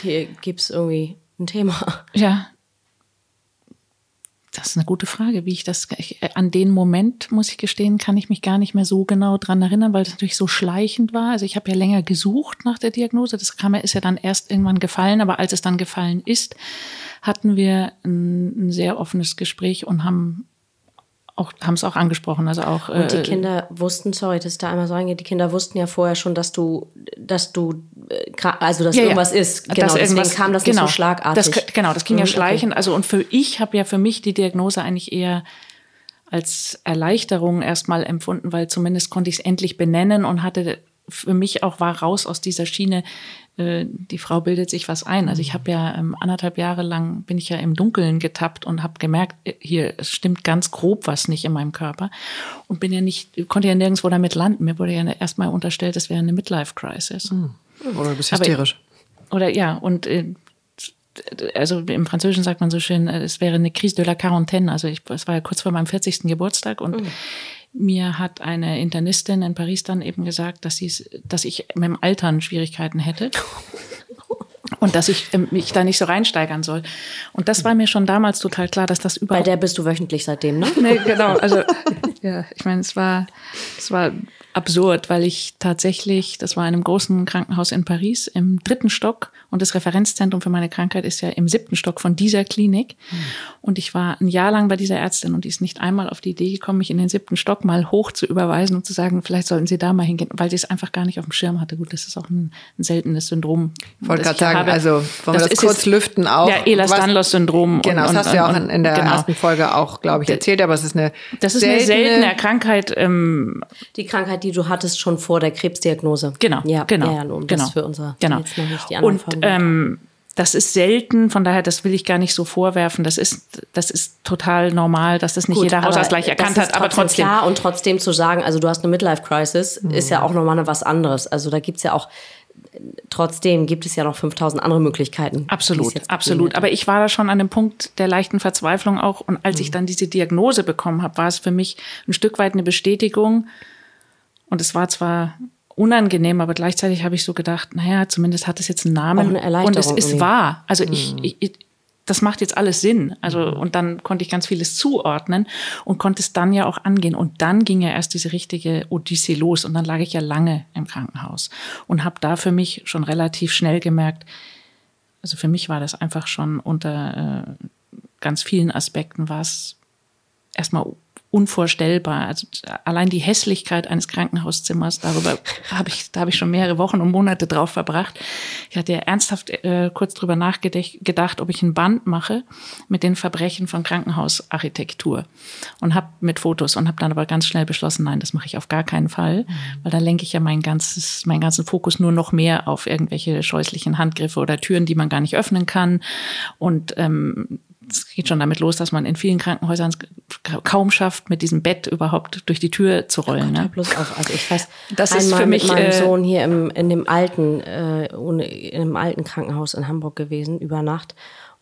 hier gibt es irgendwie ein Thema. Ja. Das ist eine gute Frage, wie ich das, ich, an den Moment, muss ich gestehen, kann ich mich gar nicht mehr so genau dran erinnern, weil es natürlich so schleichend war. Also ich habe ja länger gesucht nach der Diagnose. Das kam, ist ja dann erst irgendwann gefallen, aber als es dann gefallen ist, hatten wir ein, ein sehr offenes Gespräch und haben auch haben es auch angesprochen, also auch. Und die äh, Kinder wussten, sorry, dass da einmal so eingeht, die Kinder wussten ja vorher schon, dass du, dass du, äh, also dass ja, irgendwas ja. ist. Genau, dass deswegen kam das genau, nicht so schlagartig. Das, genau, das ging ja mhm, schleichend. Also und für ich habe ja für mich die Diagnose eigentlich eher als Erleichterung erstmal empfunden, weil zumindest konnte ich es endlich benennen und hatte für mich auch war raus aus dieser Schiene, äh, die Frau bildet sich was ein. Also ich habe ja ähm, anderthalb Jahre lang bin ich ja im Dunkeln getappt und habe gemerkt, äh, hier es stimmt ganz grob was nicht in meinem Körper und bin ja nicht konnte ja nirgendwo damit landen. Mir wurde ja erstmal unterstellt, es wäre eine Midlife Crisis. Hm. Oder du bist hysterisch. Aber, oder ja und äh, also im Französischen sagt man so schön, äh, es wäre eine Crise de la quarantaine. Also ich, es war ja kurz vor meinem 40. Geburtstag und mhm. Mir hat eine Internistin in Paris dann eben gesagt, dass, sie dass ich mit dem Altern Schwierigkeiten hätte. Und dass ich ähm, mich da nicht so reinsteigern soll. Und das war mir schon damals total klar, dass das überhaupt. Bei der bist du wöchentlich seitdem, ne? nee, genau. Also, ja, ich meine, es war, es war absurd, weil ich tatsächlich, das war in einem großen Krankenhaus in Paris im dritten Stock und das Referenzzentrum für meine Krankheit ist ja im siebten Stock von dieser Klinik. Mhm. Und ich war ein Jahr lang bei dieser Ärztin und die ist nicht einmal auf die Idee gekommen, mich in den siebten Stock mal hoch zu überweisen und zu sagen, vielleicht sollten Sie da mal hingehen, weil sie es einfach gar nicht auf dem Schirm hatte. Gut, das ist auch ein, ein seltenes Syndrom. Wollte gerade sagen, habe. also wollen wir das, das kurz lüften auch. Ja, Ehlers-Danlos-Syndrom. Genau, und, das hast du ja auch in, in der genau. ersten Folge auch, glaube ich, erzählt, aber es ist eine Das ist seltene, eine seltene Krankheit. Ähm, die Krankheit, die du hattest schon vor der Krebsdiagnose. Genau, ja, genau. Ja, und genau, das für unser, genau. jetzt noch nicht die und, ähm, das ist selten, von daher, das will ich gar nicht so vorwerfen. Das ist, das ist total normal, dass das nicht Gut, jeder Hausarzt gleich erkannt hat, aber trotzdem. Klar, und trotzdem zu sagen, also du hast eine Midlife-Crisis, mhm. ist ja auch nochmal was anderes. Also da gibt's ja auch, trotzdem gibt es ja noch 5000 andere Möglichkeiten. Absolut, absolut. Aber ich war da schon an dem Punkt der leichten Verzweiflung auch. Und als mhm. ich dann diese Diagnose bekommen habe, war es für mich ein Stück weit eine Bestätigung. Und es war zwar unangenehm, aber gleichzeitig habe ich so gedacht, naja, zumindest hat es jetzt einen Namen und es ist wahr. Also ich, hm. ich, das macht jetzt alles Sinn. Also hm. und dann konnte ich ganz vieles zuordnen und konnte es dann ja auch angehen und dann ging ja erst diese richtige Odyssee los und dann lag ich ja lange im Krankenhaus und habe da für mich schon relativ schnell gemerkt, also für mich war das einfach schon unter äh, ganz vielen Aspekten was erstmal unvorstellbar. Also allein die Hässlichkeit eines Krankenhauszimmers, darüber habe ich, da habe ich schon mehrere Wochen und Monate drauf verbracht. Ich hatte ja ernsthaft äh, kurz drüber nachgedacht, ob ich ein Band mache mit den Verbrechen von Krankenhausarchitektur und habe mit Fotos und habe dann aber ganz schnell beschlossen, nein, das mache ich auf gar keinen Fall, mhm. weil dann lenke ich ja mein ganzes, meinen ganzen Fokus nur noch mehr auf irgendwelche scheußlichen Handgriffe oder Türen, die man gar nicht öffnen kann und ähm, es geht schon damit los, dass man in vielen Krankenhäusern kaum schafft, mit diesem Bett überhaupt durch die Tür zu rollen. Oh Gott, ne? bloß auf. Also ich weiß, das ist für mich mit meinem äh, Sohn hier im, in dem alten, äh, in dem alten Krankenhaus in Hamburg gewesen über Nacht.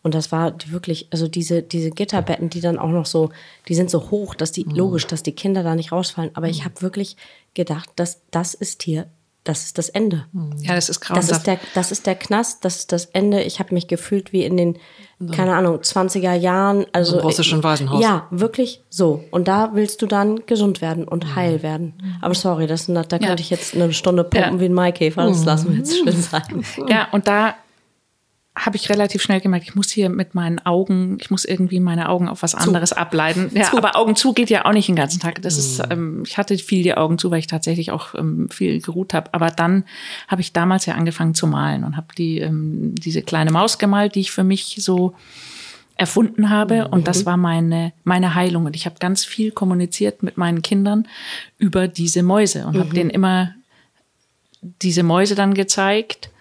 Und das war wirklich, also diese, diese Gitterbetten, die dann auch noch so, die sind so hoch, dass die, mhm. logisch, dass die Kinder da nicht rausfallen. Aber ich mhm. habe wirklich gedacht, dass das ist hier das ist das Ende. Ja, das ist grauenhaft. Das ist der, das ist der Knast, das ist das Ende. Ich habe mich gefühlt wie in den, so. keine Ahnung, 20er Jahren. Also Im russischen Waisenhaus. Ja, wirklich so. Und da willst du dann gesund werden und mhm. heil werden. Aber sorry, das, da ja. könnte ich jetzt eine Stunde pumpen ja. wie ein Maikäfer. Das lassen wir jetzt schön sein. Ja, und da habe ich relativ schnell gemerkt, ich muss hier mit meinen Augen, ich muss irgendwie meine Augen auf was anderes zu. ableiten. Ja, zu. aber Augen zu geht ja auch nicht den ganzen Tag. Das mhm. ist, ähm, ich hatte viel die Augen zu, weil ich tatsächlich auch ähm, viel geruht habe. Aber dann habe ich damals ja angefangen zu malen und habe die ähm, diese kleine Maus gemalt, die ich für mich so erfunden habe. Mhm. Und das war meine meine Heilung. Und ich habe ganz viel kommuniziert mit meinen Kindern über diese Mäuse und mhm. habe denen immer diese Mäuse dann gezeigt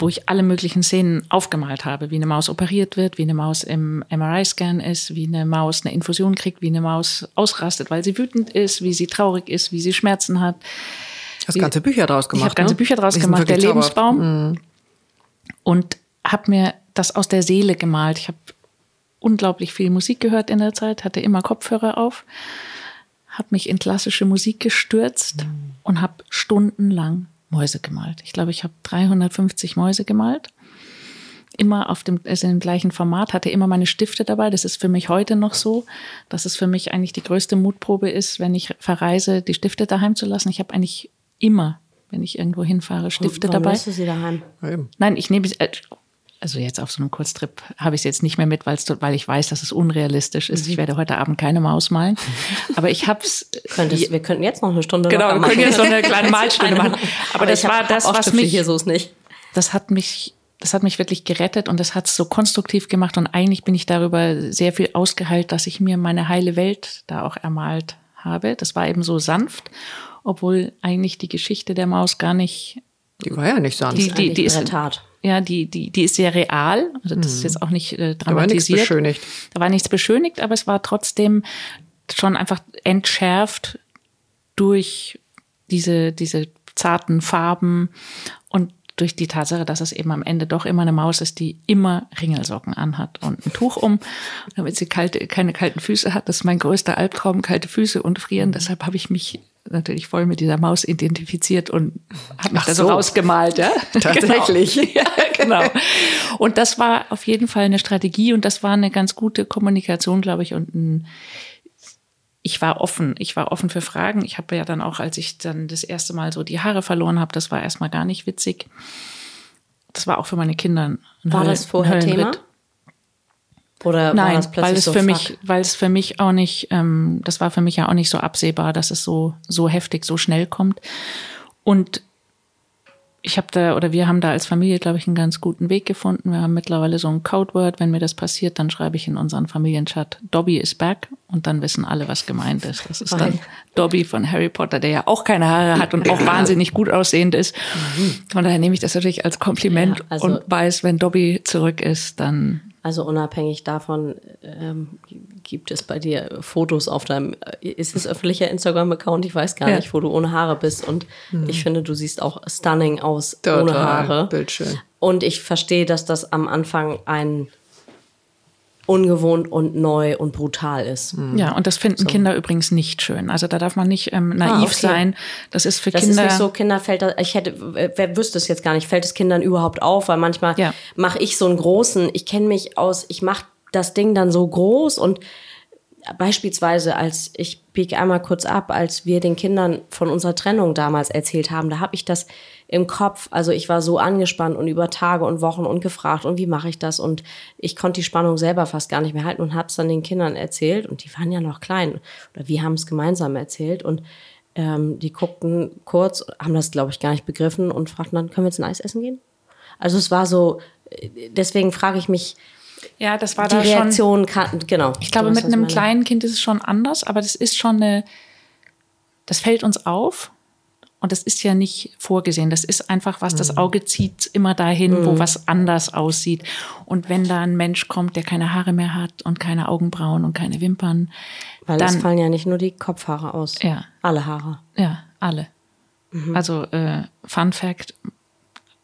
wo ich alle möglichen Szenen aufgemalt habe, wie eine Maus operiert wird, wie eine Maus im MRI-Scan ist, wie eine Maus eine Infusion kriegt, wie eine Maus ausrastet, weil sie wütend ist, wie sie traurig ist, wie sie Schmerzen hat. Hast ganze Bücher draus gemacht. Ich habe ganze ne? Bücher draus gemacht, der Lebensbaum. Mhm. Und habe mir das aus der Seele gemalt. Ich habe unglaublich viel Musik gehört in der Zeit, hatte immer Kopfhörer auf, habe mich in klassische Musik gestürzt mhm. und habe stundenlang Mäuse gemalt. Ich glaube, ich habe 350 Mäuse gemalt. Immer auf dem, also im gleichen Format, hatte immer meine Stifte dabei. Das ist für mich heute noch so, dass es für mich eigentlich die größte Mutprobe ist, wenn ich verreise, die Stifte daheim zu lassen. Ich habe eigentlich immer, wenn ich irgendwo hinfahre, Stifte Warum dabei. Lässt du sie daheim? Nein, ich nehme, äh, also jetzt auf so einem Kurztrip habe ich es jetzt nicht mehr mit, weil ich weiß, dass es unrealistisch ist. Mhm. Ich werde heute Abend keine Maus malen. Aber ich habe es. Wir könnten jetzt noch eine Stunde Genau, wir können jetzt noch eine kleine Malstunde machen. Aber, Aber das war das, was mich. Hier so ist nicht. Das hat mich. Das hat mich wirklich gerettet und das hat es so konstruktiv gemacht und eigentlich bin ich darüber sehr viel ausgeheilt, dass ich mir meine heile Welt da auch ermalt habe. Das war eben so sanft, obwohl eigentlich die Geschichte der Maus gar nicht. Die war ja nicht sanft. Die, die, die ist hart ja, die, die, die ist sehr real. Also das ist mhm. jetzt auch nicht äh, dramatisiert. Da war nichts beschönigt. Da war nichts beschönigt, aber es war trotzdem schon einfach entschärft durch diese, diese zarten Farben und durch die Tatsache, dass es eben am Ende doch immer eine Maus ist, die immer Ringelsocken anhat und ein Tuch um, damit sie kalte, keine kalten Füße hat. Das ist mein größter Albtraum, kalte Füße und frieren. Deshalb habe ich mich natürlich voll mit dieser Maus identifiziert und habe mich Ach da so rausgemalt. Ja? Tatsächlich. Genau. Ja, genau. Und das war auf jeden Fall eine Strategie und das war eine ganz gute Kommunikation, glaube ich, und ein ich war offen, ich war offen für Fragen. Ich habe ja dann auch, als ich dann das erste Mal so die Haare verloren habe, das war erstmal gar nicht witzig. Das war auch für meine Kinder ein War das vorher Thema? Oder Nein, war das plötzlich weil es so für mich, weil es für mich auch nicht, ähm, das war für mich ja auch nicht so absehbar, dass es so so heftig, so schnell kommt. Und ich habe da oder wir haben da als Familie, glaube ich, einen ganz guten Weg gefunden. Wir haben mittlerweile so ein Codeword. Wenn mir das passiert, dann schreibe ich in unseren Familienchat, Dobby is back und dann wissen alle, was gemeint ist. Das ist dann Dobby von Harry Potter, der ja auch keine Haare hat und auch wahnsinnig gut aussehend ist. Von daher nehme ich das natürlich als Kompliment ja, also und weiß, wenn Dobby zurück ist, dann also unabhängig davon ähm, gibt es bei dir Fotos auf deinem, ist es öffentlicher Instagram-Account? Ich weiß gar ja. nicht, wo du ohne Haare bist. Und hm. ich finde, du siehst auch stunning aus Total. ohne Haare. Bildschön. Und ich verstehe, dass das am Anfang ein ungewohnt und neu und brutal ist. Mhm. Ja, und das finden so. Kinder übrigens nicht schön. Also da darf man nicht ähm, naiv ah, okay. sein. Das ist für das Kinder. Das ist nicht so, Kinder fällt das, ich hätte, wer wüsste es jetzt gar nicht, fällt es Kindern überhaupt auf, weil manchmal ja. mache ich so einen großen, ich kenne mich aus, ich mache das Ding dann so groß und beispielsweise, als ich biege einmal kurz ab, als wir den Kindern von unserer Trennung damals erzählt haben, da habe ich das im Kopf, also ich war so angespannt und über Tage und Wochen und gefragt und wie mache ich das? Und ich konnte die Spannung selber fast gar nicht mehr halten und habe es dann den Kindern erzählt. Und die waren ja noch klein. Oder wir haben es gemeinsam erzählt. Und ähm, die guckten kurz, haben das glaube ich gar nicht begriffen und fragten dann, können wir jetzt ein Eis essen gehen? Also es war so, deswegen frage ich mich, ja, das war die da Reaktion schon, kann, genau. Ich glaube, mit einem kleinen Kind ist es schon anders, aber das ist schon eine, das fällt uns auf und das ist ja nicht vorgesehen. Das ist einfach was, das mhm. Auge zieht immer dahin, wo mhm. was anders aussieht. Und wenn da ein Mensch kommt, der keine Haare mehr hat und keine Augenbrauen und keine Wimpern. Weil dann, es fallen ja nicht nur die Kopfhaare aus. Ja. Alle Haare. Ja, alle. Mhm. Also, äh, Fun Fact,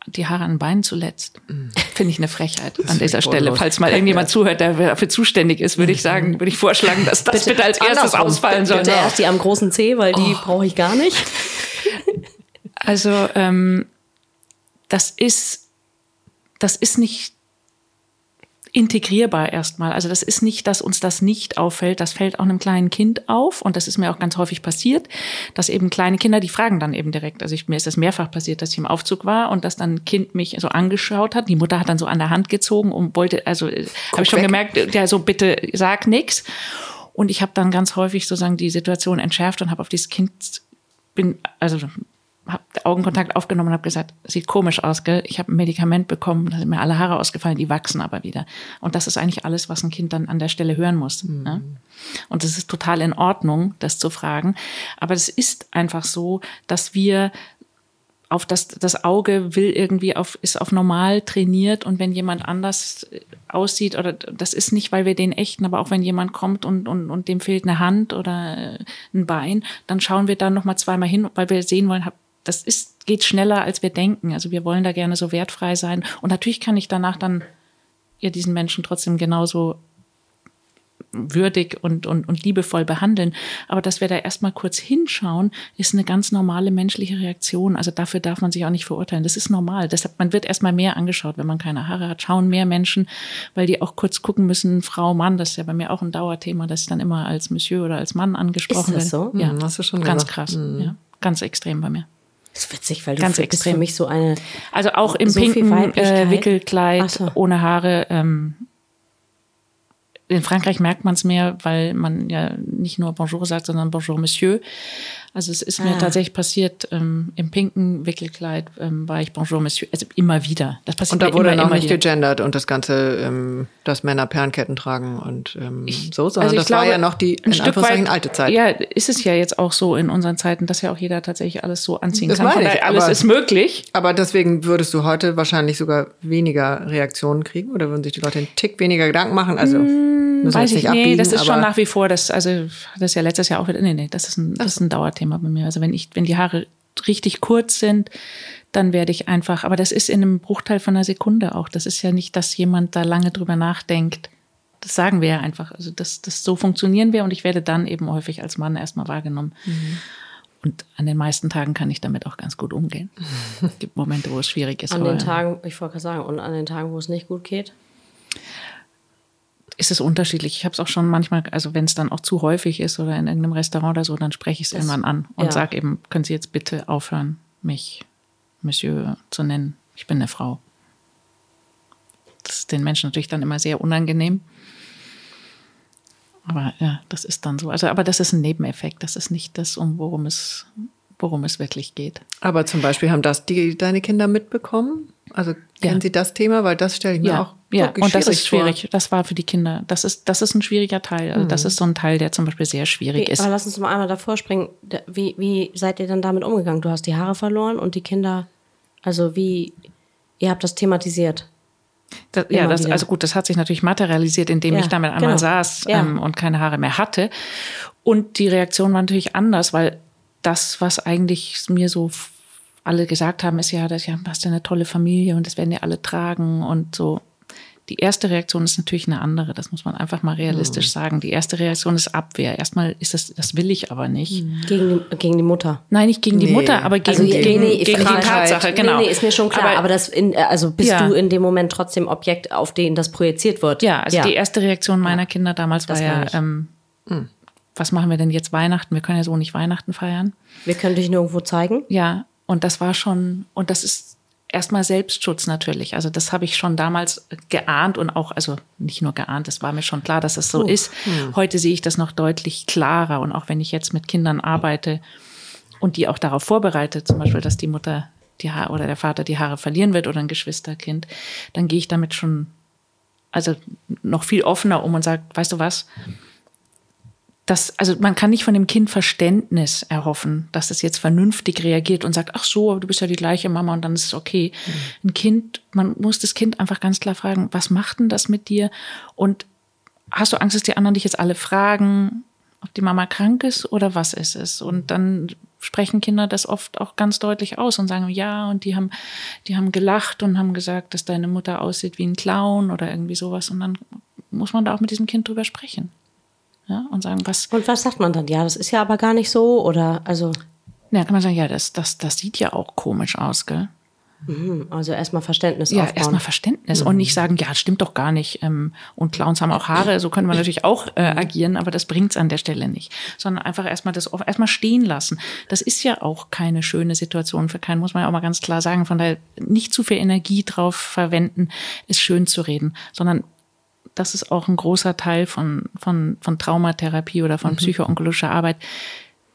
die Haare an den Beinen zuletzt. Mhm. Finde ich eine Frechheit an dieser Stelle. Falls mal irgendjemand zuhört, der dafür zuständig ist, würde ich sagen, würde ich vorschlagen, dass das bitte, bitte als erstes ausfallen soll. Bitte erst die am großen C, weil die oh. brauche ich gar nicht. Also ähm, das ist, das ist nicht integrierbar erstmal. Also das ist nicht, dass uns das nicht auffällt. Das fällt auch einem kleinen Kind auf. Und das ist mir auch ganz häufig passiert, dass eben kleine Kinder, die fragen dann eben direkt. Also ich, mir ist das mehrfach passiert, dass ich im Aufzug war und dass dann ein Kind mich so angeschaut hat. Die Mutter hat dann so an der Hand gezogen und wollte, also habe ich schon weg. gemerkt, ja, so bitte sag nix. Und ich habe dann ganz häufig sozusagen die Situation entschärft und habe auf dieses Kind bin, also habe Augenkontakt aufgenommen und habe gesagt, sieht komisch aus, gell? Ich habe ein Medikament bekommen, da sind mir alle Haare ausgefallen, die wachsen aber wieder. Und das ist eigentlich alles, was ein Kind dann an der Stelle hören muss. Mhm. Ne? Und es ist total in Ordnung, das zu fragen. Aber es ist einfach so, dass wir auf das, das Auge will irgendwie auf, ist auf normal trainiert und wenn jemand anders aussieht oder das ist nicht, weil wir den echten, aber auch wenn jemand kommt und, und, und dem fehlt eine Hand oder ein Bein, dann schauen wir dann nochmal zweimal hin, weil wir sehen wollen, das ist, geht schneller, als wir denken. Also wir wollen da gerne so wertfrei sein. Und natürlich kann ich danach dann ja diesen Menschen trotzdem genauso würdig und, und, und liebevoll behandeln. Aber dass wir da erstmal kurz hinschauen, ist eine ganz normale menschliche Reaktion. Also dafür darf man sich auch nicht verurteilen. Das ist normal. Deshalb, man wird erstmal mehr angeschaut, wenn man keine Haare hat. Schauen mehr Menschen, weil die auch kurz gucken müssen, Frau, Mann. Das ist ja bei mir auch ein Dauerthema, dass ich dann immer als Monsieur oder als Mann angesprochen ist das so? Ja, hm, hast du schon ganz gesagt. krass. Mhm. Ja, ganz extrem bei mir. Das ist witzig, weil du Ganz extrem. für mich so eine. Also auch im so pinken äh, Wickelkleid, so. ohne Haare. Ähm, in Frankreich merkt man es mehr, weil man ja nicht nur Bonjour sagt, sondern Bonjour Monsieur. Also es ist mir ah. tatsächlich passiert, ähm, im pinken Wickelkleid ähm, war ich Bonjour Monsieur, also immer wieder. Das passiert Und da wurde immer, noch nicht wieder. gegendert und das Ganze, ähm, dass Männer Perlenketten tragen und ähm, ich, so, sondern also das glaube, war ja noch die in Stück weit, alte Zeit. Ja, ist es ja jetzt auch so in unseren Zeiten, dass ja auch jeder tatsächlich alles so anziehen das kann. Meine ich, alles aber, ist möglich. Aber deswegen würdest du heute wahrscheinlich sogar weniger Reaktionen kriegen oder würden sich die Leute einen Tick weniger Gedanken machen? Also hm, weiß ich, abbiegen, nee, das ist schon nach wie vor, das, also das ist ja letztes Jahr auch wieder, nee, nee, das ist ein, das ist ein Dauerthema. Thema bei mir. Also wenn ich, wenn die Haare richtig kurz sind, dann werde ich einfach, aber das ist in einem Bruchteil von einer Sekunde auch. Das ist ja nicht, dass jemand da lange drüber nachdenkt. Das sagen wir ja einfach. Also das, das so funktionieren wir und ich werde dann eben häufig als Mann erstmal wahrgenommen. Mhm. Und an den meisten Tagen kann ich damit auch ganz gut umgehen. Es gibt Momente, wo es schwierig ist. An den Tagen, ich wollte gerade sagen, und an den Tagen, wo es nicht gut geht? Ist es unterschiedlich. Ich habe es auch schon manchmal, also wenn es dann auch zu häufig ist oder in irgendeinem Restaurant oder so, dann spreche ich es irgendwann an und ja. sage eben, können Sie jetzt bitte aufhören, mich Monsieur zu nennen. Ich bin eine Frau. Das ist den Menschen natürlich dann immer sehr unangenehm. Aber ja, das ist dann so. Also, aber das ist ein Nebeneffekt. Das ist nicht das, um worum es, worum es wirklich geht. Aber zum Beispiel haben das die deine Kinder mitbekommen? Also kennen ja. Sie das Thema? Weil das stelle ich mir ja. auch ja. Und das ist schwierig. Vor. Das war für die Kinder. Das ist, das ist ein schwieriger Teil. Also mhm. Das ist so ein Teil, der zum Beispiel sehr schwierig wie, ist. Aber lass uns mal einmal davor springen. Wie, wie seid ihr dann damit umgegangen? Du hast die Haare verloren und die Kinder, also wie, ihr habt das thematisiert? Das, ja, das, also gut, das hat sich natürlich materialisiert, indem ja, ich damit einmal genau. saß ja. ähm, und keine Haare mehr hatte. Und die Reaktion war natürlich anders, weil das, was eigentlich mir so alle gesagt haben, ist ja, dass ja, hast ja eine tolle Familie und das werden ja alle tragen und so die erste Reaktion ist natürlich eine andere, das muss man einfach mal realistisch mhm. sagen. Die erste Reaktion ist Abwehr. Erstmal ist das, das will ich aber nicht. Mhm. Gegen die, gegen die Mutter. Nein, nicht gegen nee. die Mutter, aber gegen, also, gegen, nee, gegen die Tatsache, genau. Nee, nee, ist mir schon klar, aber, aber das in, also bist ja. du in dem Moment trotzdem Objekt, auf den das projiziert wird. Ja, also ja. die erste Reaktion meiner Kinder damals das war ja, ähm, mhm. Was machen wir denn jetzt Weihnachten? Wir können ja so nicht Weihnachten feiern. Wir können dich nirgendwo zeigen. Ja, und das war schon, und das ist erstmal Selbstschutz natürlich. Also das habe ich schon damals geahnt und auch, also nicht nur geahnt, es war mir schon klar, dass es so uh, ist. Hm. Heute sehe ich das noch deutlich klarer und auch wenn ich jetzt mit Kindern arbeite und die auch darauf vorbereitet, zum Beispiel, dass die Mutter die Haare oder der Vater die Haare verlieren wird oder ein Geschwisterkind, dann gehe ich damit schon also noch viel offener um und sage, weißt du was, das, also man kann nicht von dem Kind Verständnis erhoffen, dass es jetzt vernünftig reagiert und sagt, ach so, du bist ja die gleiche Mama und dann ist es okay. Mhm. Ein Kind, man muss das Kind einfach ganz klar fragen, was macht denn das mit dir? Und hast du Angst, dass die anderen dich jetzt alle fragen, ob die Mama krank ist oder was ist es? Und dann sprechen Kinder das oft auch ganz deutlich aus und sagen, ja, und die haben, die haben gelacht und haben gesagt, dass deine Mutter aussieht wie ein Clown oder irgendwie sowas. Und dann muss man da auch mit diesem Kind drüber sprechen. Ja, und sagen, was. Und was sagt man dann? Ja, das ist ja aber gar nicht so, oder also. Ja, kann man sagen, ja, das, das, das sieht ja auch komisch aus, gell? Mhm, also erstmal Verständnis Ja, erstmal Verständnis mhm. und nicht sagen, ja, stimmt doch gar nicht. Ähm, und Clowns haben auch Haare, so können wir natürlich auch äh, agieren, aber das bringt's an der Stelle nicht. Sondern einfach erstmal das erstmal stehen lassen. Das ist ja auch keine schöne Situation für keinen, muss man ja auch mal ganz klar sagen. Von daher nicht zu viel Energie drauf verwenden, es schön zu reden, sondern das ist auch ein großer Teil von, von, von Traumatherapie oder von mhm. psychoonkologischer Arbeit.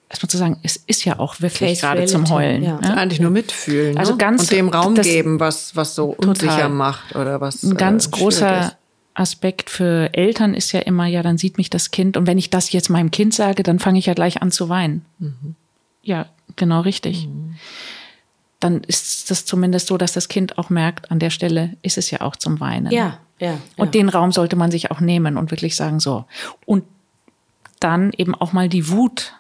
Erstmal zu sagen, es ist ja auch wirklich gerade zum Heulen. Ja. Ja? Eigentlich nur mitfühlen. Also ne? ganz, und dem Raum geben, was, was so unsicher total. macht oder was. Ein ganz äh, großer. Aspekt für Eltern ist ja immer, ja, dann sieht mich das Kind und wenn ich das jetzt meinem Kind sage, dann fange ich ja gleich an zu weinen. Mhm. Ja, genau richtig. Mhm. Dann ist das zumindest so, dass das Kind auch merkt, an der Stelle ist es ja auch zum Weinen. Ja, ja, und den Raum sollte man sich auch nehmen und wirklich sagen, so. Und dann eben auch mal die Wut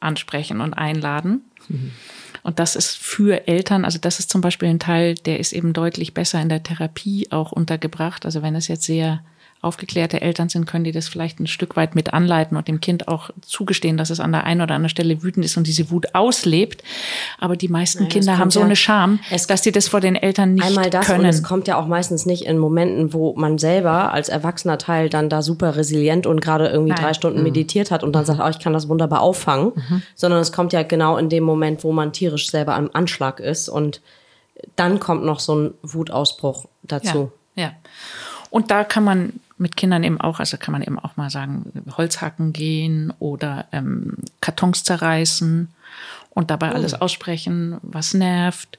ansprechen und einladen. Mhm. Und das ist für Eltern, also das ist zum Beispiel ein Teil, der ist eben deutlich besser in der Therapie auch untergebracht. Also wenn es jetzt sehr aufgeklärte Eltern sind, können die das vielleicht ein Stück weit mit anleiten und dem Kind auch zugestehen, dass es an der einen oder anderen Stelle wütend ist und diese Wut auslebt. Aber die meisten Nein, Kinder haben so ja, eine Scham, dass sie das vor den Eltern nicht einmal das können. Und es kommt ja auch meistens nicht in Momenten, wo man selber als erwachsener Teil dann da super resilient und gerade irgendwie Nein. drei Stunden mhm. meditiert hat und dann sagt, oh, ich kann das wunderbar auffangen, mhm. sondern es kommt ja genau in dem Moment, wo man tierisch selber am Anschlag ist und dann kommt noch so ein Wutausbruch dazu. Ja, ja. Und da kann man mit Kindern eben auch, also kann man eben auch mal sagen, Holzhacken gehen oder ähm, Kartons zerreißen und dabei oh. alles aussprechen, was nervt.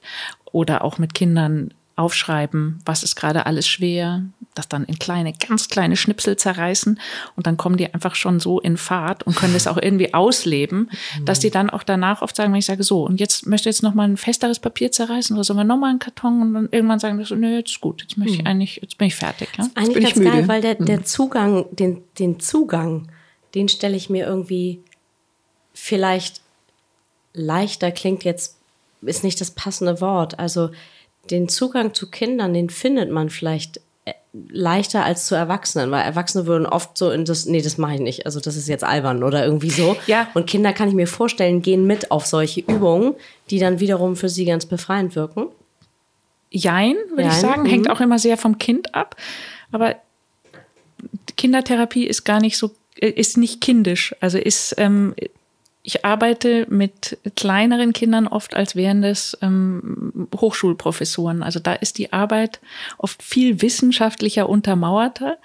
Oder auch mit Kindern aufschreiben, was ist gerade alles schwer, das dann in kleine, ganz kleine Schnipsel zerreißen und dann kommen die einfach schon so in Fahrt und können das auch irgendwie ausleben, dass die dann auch danach oft sagen, wenn ich sage, so, und jetzt möchte ich jetzt nochmal ein festeres Papier zerreißen oder sollen wir nochmal einen Karton und dann irgendwann sagen, so, nö, jetzt ist gut, jetzt möchte ich mhm. eigentlich, jetzt bin ich fertig. Ja? Das ist eigentlich ganz geil, weil der, der mhm. Zugang, den, den Zugang, den stelle ich mir irgendwie vielleicht leichter klingt jetzt, ist nicht das passende Wort. Also den Zugang zu Kindern, den findet man vielleicht äh, leichter als zu Erwachsenen, weil Erwachsene würden oft so in das, nee, das mache ich nicht, also das ist jetzt albern oder irgendwie so. Ja. Und Kinder kann ich mir vorstellen, gehen mit auf solche Übungen, die dann wiederum für sie ganz befreiend wirken. Jein, würde ich sagen, hängt mhm. auch immer sehr vom Kind ab. Aber Kindertherapie ist gar nicht so, ist nicht kindisch. Also ist, ähm, ich arbeite mit kleineren Kindern oft, als wären das ähm, Hochschulprofessoren. Also da ist die Arbeit oft viel wissenschaftlicher untermauerter.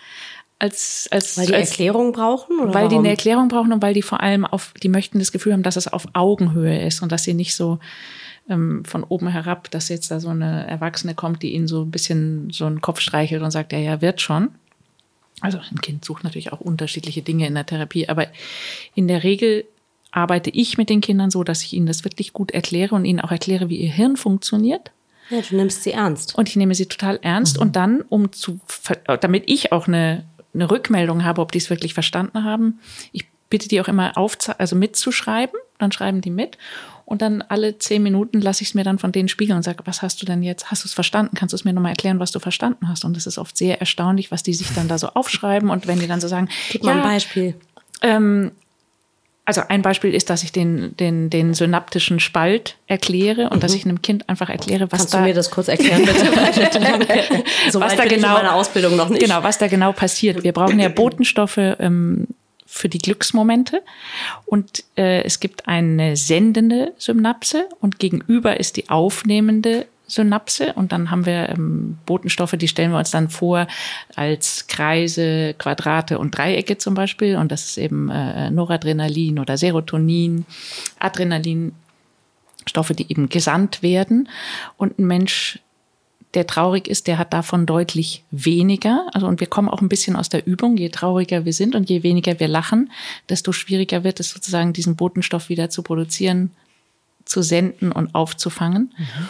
Als, als, weil die als, Erklärung brauchen? Oder weil warum? die eine Erklärung brauchen und weil die vor allem auf, die möchten das Gefühl haben, dass es auf Augenhöhe ist und dass sie nicht so ähm, von oben herab, dass jetzt da so eine Erwachsene kommt, die ihnen so ein bisschen so einen Kopf streichelt und sagt, ja, ja, wird schon. Also ein Kind sucht natürlich auch unterschiedliche Dinge in der Therapie, aber in der Regel arbeite ich mit den Kindern so, dass ich ihnen das wirklich gut erkläre und ihnen auch erkläre, wie ihr Hirn funktioniert. Ja, du nimmst sie ernst. Und ich nehme sie total ernst. Mhm. Und dann, um zu, damit ich auch eine, eine Rückmeldung habe, ob die es wirklich verstanden haben, ich bitte die auch immer auf, also mitzuschreiben. Dann schreiben die mit. Und dann alle zehn Minuten lasse ich es mir dann von denen spiegeln und sage, was hast du denn jetzt? Hast du es verstanden? Kannst du es mir nochmal erklären, was du verstanden hast? Und es ist oft sehr erstaunlich, was die sich dann da so aufschreiben. Und wenn die dann so sagen, gib mal ja, ein Beispiel. Ähm, also ein Beispiel ist, dass ich den, den, den synaptischen Spalt erkläre und mhm. dass ich einem Kind einfach erkläre, was Kannst da. Kannst du mir das kurz erklären, bitte? so was da genau, meine Ausbildung noch nicht. Genau, was da genau passiert. Wir brauchen ja Botenstoffe ähm, für die Glücksmomente und äh, es gibt eine sendende Synapse und gegenüber ist die aufnehmende Synapse und dann haben wir ähm, Botenstoffe, die stellen wir uns dann vor als Kreise, Quadrate und Dreiecke zum Beispiel und das ist eben äh, Noradrenalin oder Serotonin, Adrenalin, Stoffe, die eben gesandt werden und ein Mensch der traurig ist, der hat davon deutlich weniger. Also, und wir kommen auch ein bisschen aus der Übung. Je trauriger wir sind und je weniger wir lachen, desto schwieriger wird es sozusagen, diesen Botenstoff wieder zu produzieren, zu senden und aufzufangen. Mhm.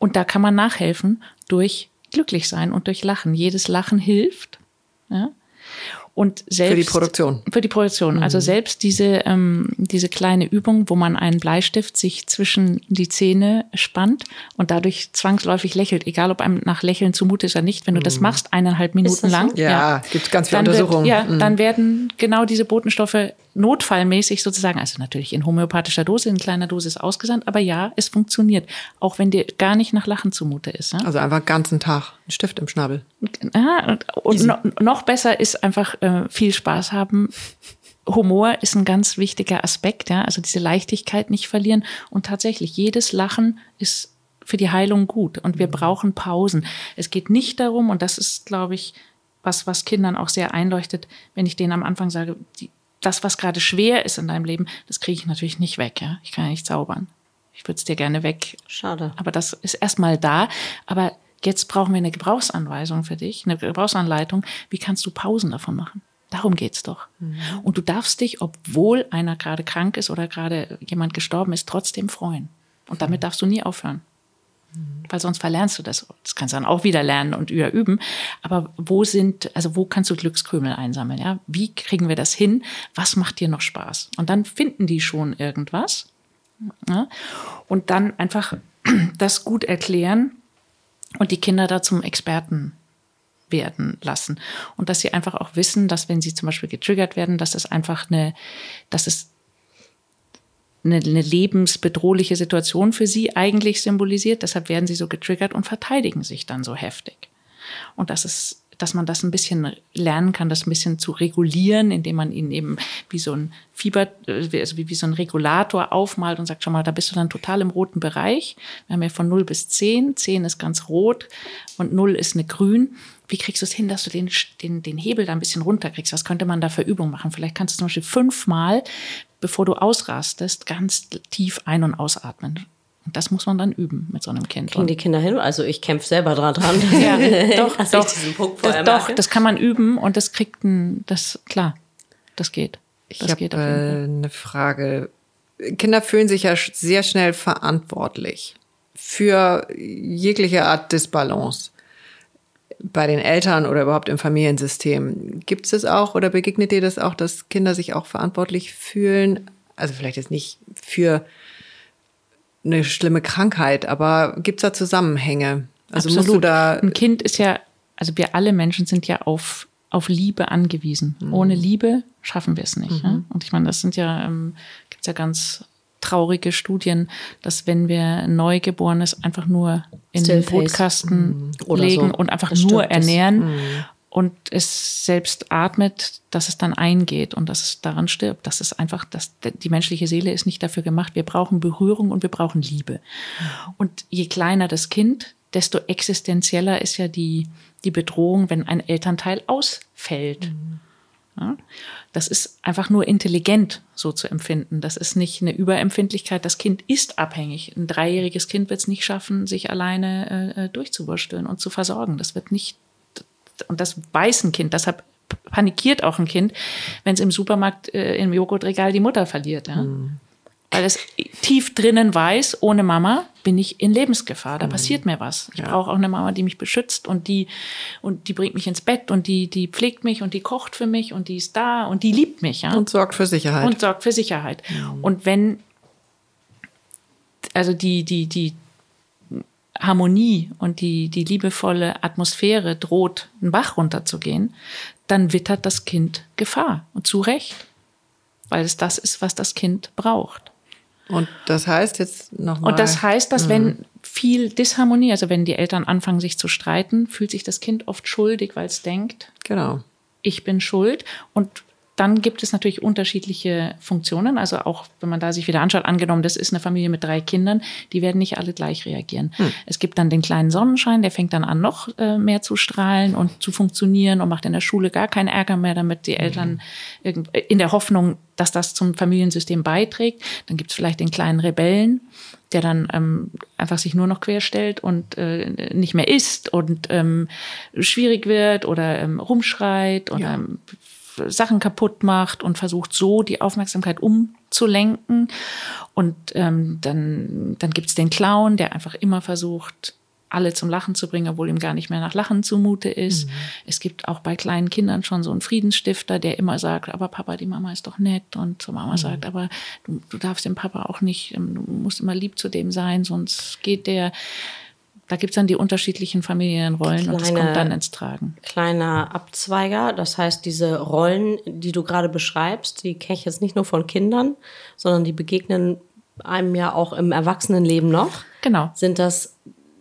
Und da kann man nachhelfen durch glücklich sein und durch Lachen. Jedes Lachen hilft. Ja? Und selbst, für die Produktion. Für die Produktion. Also mhm. Also selbst diese, ähm, diese kleine Übung, wo man einen Bleistift sich zwischen die Zähne spannt und dadurch zwangsläufig lächelt, egal ob einem nach Lächeln zumute ist oder nicht, wenn du mhm. das machst, eineinhalb Minuten lang. So? Ja, ja, gibt ganz viele Untersuchungen. Wird, ja, mhm. dann werden genau diese Botenstoffe notfallmäßig sozusagen, also natürlich in homöopathischer Dose, in kleiner Dosis ausgesandt, aber ja, es funktioniert, auch wenn dir gar nicht nach Lachen zumute ist. Ja? Also einfach ganzen Tag einen Stift im Schnabel. Ja, und, und no, noch besser ist einfach äh, viel Spaß haben. Humor ist ein ganz wichtiger Aspekt, ja, also diese Leichtigkeit nicht verlieren und tatsächlich jedes Lachen ist für die Heilung gut und wir mhm. brauchen Pausen. Es geht nicht darum, und das ist, glaube ich, was, was Kindern auch sehr einleuchtet, wenn ich denen am Anfang sage, die, das, was gerade schwer ist in deinem Leben, das kriege ich natürlich nicht weg. Ja? Ich kann ja nicht zaubern. Ich würde es dir gerne weg. Schade. Aber das ist erstmal da. Aber jetzt brauchen wir eine Gebrauchsanweisung für dich, eine Gebrauchsanleitung. Wie kannst du Pausen davon machen? Darum geht's doch. Mhm. Und du darfst dich, obwohl einer gerade krank ist oder gerade jemand gestorben ist, trotzdem freuen. Und damit darfst du nie aufhören. Weil sonst verlernst du das. Das kannst du dann auch wieder lernen und üben. Aber wo sind, also wo kannst du Glückskrümel einsammeln? Ja? Wie kriegen wir das hin? Was macht dir noch Spaß? Und dann finden die schon irgendwas. Ja? Und dann einfach das gut erklären und die Kinder da zum Experten werden lassen. Und dass sie einfach auch wissen, dass wenn sie zum Beispiel getriggert werden, dass es einfach eine, dass es eine, eine lebensbedrohliche Situation für sie eigentlich symbolisiert. Deshalb werden sie so getriggert und verteidigen sich dann so heftig. Und das ist dass man das ein bisschen lernen kann, das ein bisschen zu regulieren, indem man ihn eben wie so ein Fieber, äh, also wie, wie so ein Regulator aufmalt und sagt, schau mal, da bist du dann total im roten Bereich. Wir haben ja von 0 bis 10. 10 ist ganz rot und 0 ist eine grün. Wie kriegst du es hin, dass du den, den, den Hebel da ein bisschen runterkriegst? Was könnte man da für Übungen machen? Vielleicht kannst du zum Beispiel fünfmal bevor du ausrastest, ganz tief ein- und ausatmen. Und das muss man dann üben mit so einem Kind. Kriegen die Kinder hin? Also ich kämpfe selber dran dran. ja, doch, doch, das, doch, das kann man üben und das kriegt ein, das, klar, das geht. Das ich habe äh, eine Frage. Kinder fühlen sich ja sehr schnell verantwortlich für jegliche Art Disbalance bei den Eltern oder überhaupt im Familiensystem. Gibt es das auch oder begegnet dir das auch, dass Kinder sich auch verantwortlich fühlen? Also vielleicht jetzt nicht für eine schlimme Krankheit, aber gibt es da Zusammenhänge? Also Absolut. musst du da. Ein Kind ist ja, also wir alle Menschen sind ja auf, auf Liebe angewiesen. Mhm. Ohne Liebe schaffen wir es nicht. Mhm. Ja? Und ich meine, das sind ja, ähm, gibt ja ganz traurige Studien, dass wenn wir Neugeborenes einfach nur in den Brutkasten mhm. legen so. und einfach das nur ernähren, mhm. und es selbst atmet, dass es dann eingeht und dass es daran stirbt. Das ist einfach, dass die menschliche Seele ist nicht dafür gemacht. Wir brauchen Berührung und wir brauchen Liebe. Und je kleiner das Kind, desto existenzieller ist ja die, die Bedrohung, wenn ein Elternteil ausfällt. Mhm. Ja? Das ist einfach nur intelligent so zu empfinden. Das ist nicht eine Überempfindlichkeit. Das Kind ist abhängig. Ein dreijähriges Kind wird es nicht schaffen, sich alleine äh, durchzuwursteln und zu versorgen. Das wird nicht, und das weiß ein Kind. Deshalb panikiert auch ein Kind, wenn es im Supermarkt äh, im Joghurtregal die Mutter verliert. Ja? Mhm weil es tief drinnen weiß, ohne Mama bin ich in Lebensgefahr. Da mhm. passiert mir was. Ich ja. brauche auch eine Mama, die mich beschützt und die und die bringt mich ins Bett und die die pflegt mich und die kocht für mich und die ist da und die liebt mich, ja. Und sorgt für Sicherheit. Und sorgt für Sicherheit. Mhm. Und wenn also die die die Harmonie und die die liebevolle Atmosphäre droht, einen Bach runterzugehen, dann wittert das Kind Gefahr und zu Recht, weil es das ist, was das Kind braucht. Und das heißt jetzt nochmal. Und das heißt, dass mhm. wenn viel Disharmonie, also wenn die Eltern anfangen, sich zu streiten, fühlt sich das Kind oft schuldig, weil es denkt, genau. ich bin schuld. Und dann gibt es natürlich unterschiedliche Funktionen. Also auch, wenn man da sich wieder anschaut, angenommen, das ist eine Familie mit drei Kindern, die werden nicht alle gleich reagieren. Hm. Es gibt dann den kleinen Sonnenschein, der fängt dann an, noch äh, mehr zu strahlen und zu funktionieren und macht in der Schule gar keinen Ärger mehr, damit die Eltern hm. in der Hoffnung, dass das zum Familiensystem beiträgt. Dann gibt es vielleicht den kleinen Rebellen, der dann ähm, einfach sich nur noch querstellt und äh, nicht mehr isst und ähm, schwierig wird oder ähm, rumschreit oder ja. Sachen kaputt macht und versucht so die Aufmerksamkeit umzulenken. Und ähm, dann, dann gibt's den Clown, der einfach immer versucht, alle zum Lachen zu bringen, obwohl ihm gar nicht mehr nach Lachen zumute ist. Mhm. Es gibt auch bei kleinen Kindern schon so einen Friedensstifter, der immer sagt, aber Papa, die Mama ist doch nett. Und zur Mama mhm. sagt, aber du, du darfst dem Papa auch nicht, ähm, du musst immer lieb zu dem sein, sonst geht der. Da gibt's dann die unterschiedlichen Familienrollen Kleine, und das kommt dann ins Tragen. Kleiner Abzweiger, das heißt, diese Rollen, die du gerade beschreibst, die kenne ich jetzt nicht nur von Kindern, sondern die begegnen einem ja auch im Erwachsenenleben noch. Genau. Sind das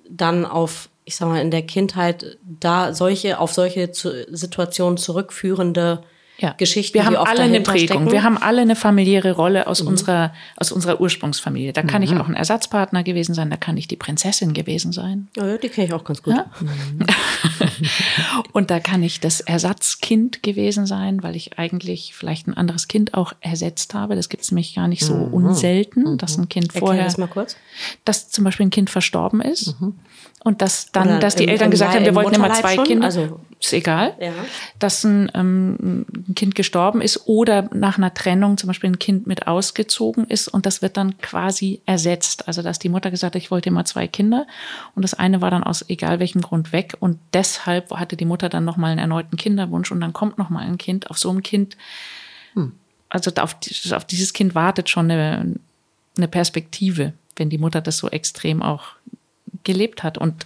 dann auf, ich sag mal, in der Kindheit da solche, auf solche Situationen zurückführende ja. Geschichten. Wir haben alle eine Prägung. Stecken. Wir haben alle eine familiäre Rolle aus mhm. unserer aus unserer Ursprungsfamilie. Da kann mhm. ich auch ein Ersatzpartner gewesen sein. Da kann ich die Prinzessin gewesen sein. Ja, die kenne ich auch ganz gut. Ja? Mhm. und da kann ich das Ersatzkind gewesen sein, weil ich eigentlich vielleicht ein anderes Kind auch ersetzt habe. Das gibt es nämlich gar nicht so mhm. unselten, dass ein Kind vorher, das mal kurz. dass zum Beispiel ein Kind verstorben ist mhm. Und dass dann, Oder dass die im, Eltern im gesagt haben, wir wollten immer zwei schon? Kinder. Also ist egal, ja. dass ein, ähm, ein Kind gestorben ist oder nach einer Trennung zum Beispiel ein Kind mit ausgezogen ist und das wird dann quasi ersetzt. Also dass die Mutter gesagt hat, ich wollte immer zwei Kinder und das eine war dann aus egal welchem Grund weg und deshalb hatte die Mutter dann nochmal einen erneuten Kinderwunsch und dann kommt nochmal ein Kind. Auf so ein Kind, hm. also auf, auf dieses Kind wartet schon eine, eine Perspektive, wenn die Mutter das so extrem auch gelebt hat und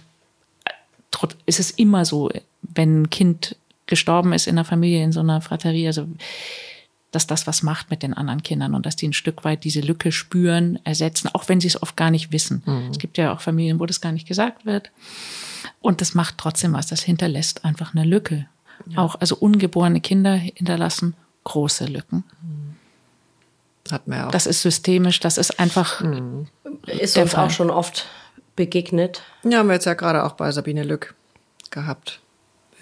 ist es immer so, wenn ein Kind gestorben ist in der Familie, in so einer Fraterie, also dass das was macht mit den anderen Kindern und dass die ein Stück weit diese Lücke spüren, ersetzen, auch wenn sie es oft gar nicht wissen. Mhm. Es gibt ja auch Familien, wo das gar nicht gesagt wird. Und das macht trotzdem was. Das hinterlässt einfach eine Lücke. Ja. Auch, also ungeborene Kinder hinterlassen große Lücken. Hat man auch. Das ist systemisch, das ist einfach. Mhm. Ist uns Fall. auch schon oft begegnet. Ja, haben wir jetzt ja gerade auch bei Sabine Lück gehabt.